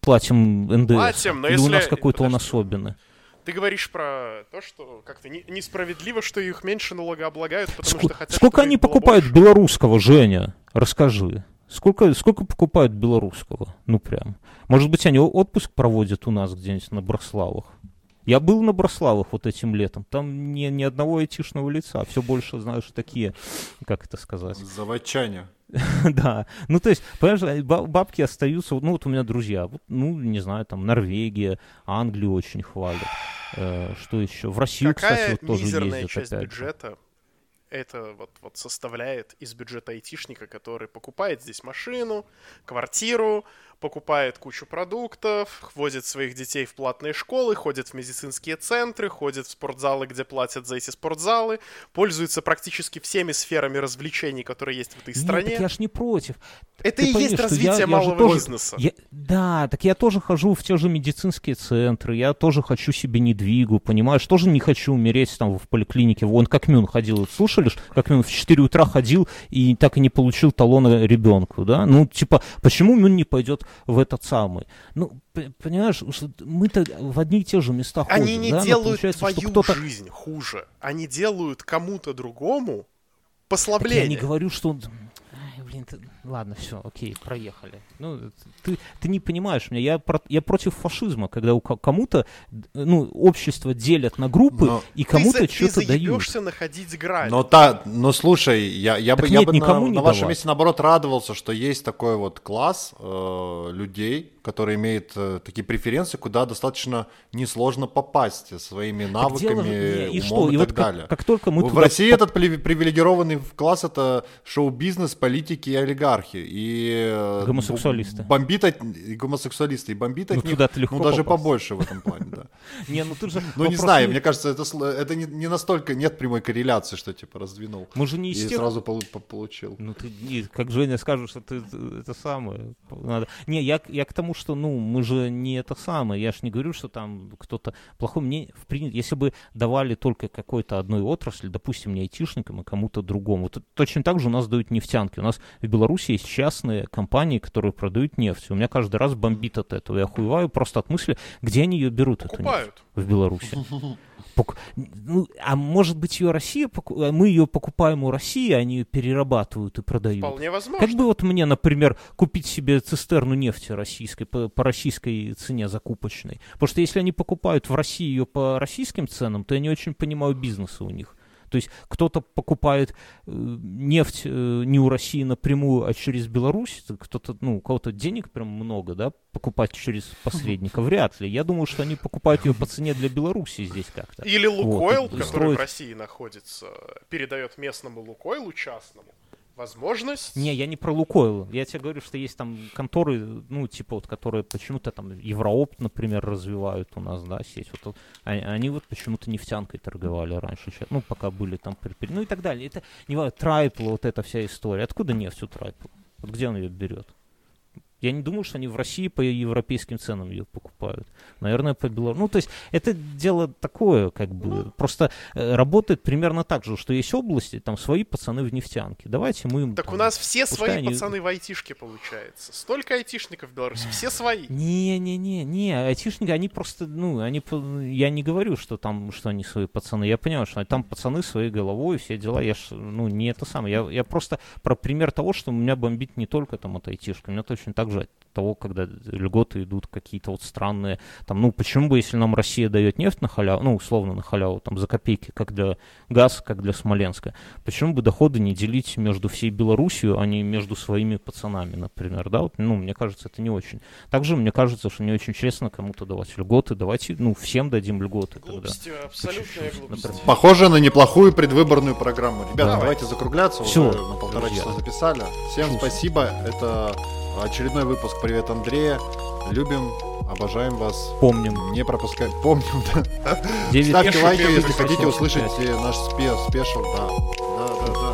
Платим НДС.
Платим, но
Или у
если-
нас какой-то он особенный.
Ты говоришь про то, что как-то не- несправедливо, что их меньше налогооблагают, потому
Ску-
что хотят,
сколько они покупают
больше.
белорусского, Женя? Расскажи. Сколько, сколько покупают белорусского? Ну прям. Может быть, они отпуск проводят у нас где-нибудь на Брославах? Я был на Брославах вот этим летом. Там ни, ни одного айтишного лица. Все больше, знаешь, такие, как это сказать,
Заводчане.
да. Ну, то есть, понимаешь, э, ба- бабки остаются, ну, вот у меня друзья, ну, не знаю, там, Норвегия, Англию очень хвалят. Э, что еще? В Россию, кстати, вот тоже ездят
часть бюджета это вот, вот составляет из бюджета айтишника, который покупает здесь машину, квартиру, покупает кучу продуктов, возит своих детей в платные школы, ходит в медицинские центры, ходит в спортзалы, где платят за эти спортзалы, пользуется практически всеми сферами развлечений, которые есть в этой
Нет,
стране.
так я ж не против.
Это
Ты
и есть
я-
развитие
я
малого
тоже-
бизнеса.
Я- да, так я тоже хожу в те же медицинские центры, я тоже хочу себе недвигу, понимаешь, тоже не хочу умереть там в поликлинике. Вон как Мюн ходил, слушали, как Мюн в 4 утра ходил и так и не получил талона ребенку, да? Ну, типа, почему Мюн не пойдет в этот самый? Ну, понимаешь, мы-то в одни и те же места ходим,
Они не
да? Но
делают твою жизнь хуже. Они делают кому-то другому
Так я
послабление.
не говорю, что... он- Ай, блин, ты... ладно, все, окей, проехали. Ну, ты, ты не понимаешь меня, я, про... я против фашизма, когда у кому-то, ну, общество делят на группы но... и кому-то что-то дают.
Ты находить грань.
Но, та, но слушай, я, я бы, нет, я бы на, на вашем месте, наоборот, радовался, что есть такой вот класс э, людей, который имеет э, такие преференции, куда достаточно несложно попасть своими навыками, дело, и умом что? и, и так вот далее.
Как, как только мы
в туда... России этот привилегированный класс это шоу-бизнес, политики и олигархи и
э, гомосексуалисты.
Бомбит от и гомосексуалисты и бомбит от ну, них, ну даже побольше в этом плане, да.
Не, ну ты же.
Ну не знаю, мне кажется, это это не настолько нет прямой корреляции, что типа раздвинул.
Мы же не
из тех. сразу получил.
Ну ты как Женя скажешь, что ты это самое надо. Не, я я к тому тому, что, ну, мы же не это самое. Я же не говорю, что там кто-то плохой. Мне, в принципе, если бы давали только какой-то одной отрасли, допустим, не айтишникам, а кому-то другому. Вот точно так же у нас дают нефтянки. У нас в Беларуси есть частные компании, которые продают нефть. У меня каждый раз бомбит от этого. Я охуеваю просто от мысли, где они ее берут,
Покупают.
эту нефть в Беларуси. Ну, а может быть, ее Россия, а мы ее покупаем у России, а они ее перерабатывают и продают.
Вполне возможно.
Как бы вот мне, например, купить себе цистерну нефти российской по, по российской цене закупочной? Потому что если они покупают в России ее по российским ценам, то я не очень понимаю бизнеса у них. То есть кто-то покупает э, нефть э, не у России напрямую, а через Беларусь, кто-то, ну, у кого-то денег прям много, да, покупать через посредника, вряд ли. Я думаю, что они покупают ее по цене для Беларуси здесь как-то.
Или Лукойл, вот, который строит... в России находится, передает местному Лукойлу частному возможность.
Не, я не про Лукойл. Я тебе говорю, что есть там конторы, ну, типа вот, которые почему-то там Евроопт, например, развивают у нас, да, сеть. Вот, они, они вот почему-то нефтянкой торговали раньше, ну, пока были там, ну и так далее. Это не важно, Трайпл, вот эта вся история. Откуда нефть у Трайпл? Вот где он ее берет? Я не думаю, что они в России по европейским ценам ее покупают. Наверное, по Беларуси. Ну, то есть, это дело такое, как бы, ну. просто э, работает примерно так же, что есть области, там свои пацаны в нефтянке. Давайте мы им...
Так
там,
у нас все свои они... пацаны в айтишке, получается. Столько айтишников в Беларуси, все свои.
Не-не-не, не, айтишники, они просто, ну, они, я не говорю, что там, что они свои пацаны. Я понимаю, что там пацаны своей головой, все дела. Я ж, ну, не это самое. Я, я просто про пример того, что меня бомбит не только там от айтишка, у меня точно так же того, когда льготы идут какие-то вот странные, там, ну, почему бы, если нам Россия дает нефть на халяву, ну, условно на халяву, там, за копейки, как для газ, как для Смоленска, почему бы доходы не делить между всей Белоруссией, а не между своими пацанами, например, да, вот, ну, мне кажется, это не очень. Также мне кажется, что не очень честно кому-то давать льготы, давайте, ну, всем дадим льготы
глупости, тогда. абсолютная глупость.
Похоже на неплохую предвыборную программу. Ребята, Давай. давайте закругляться, Все, уже на полтора друзья. часа записали. Всем Чувствую. спасибо, это Очередной выпуск «Привет, Андрея». Любим, обожаем вас.
Помним.
Не пропускаем. Помним, да. Ставьте лайки, если хотите услышать наш спешл, да.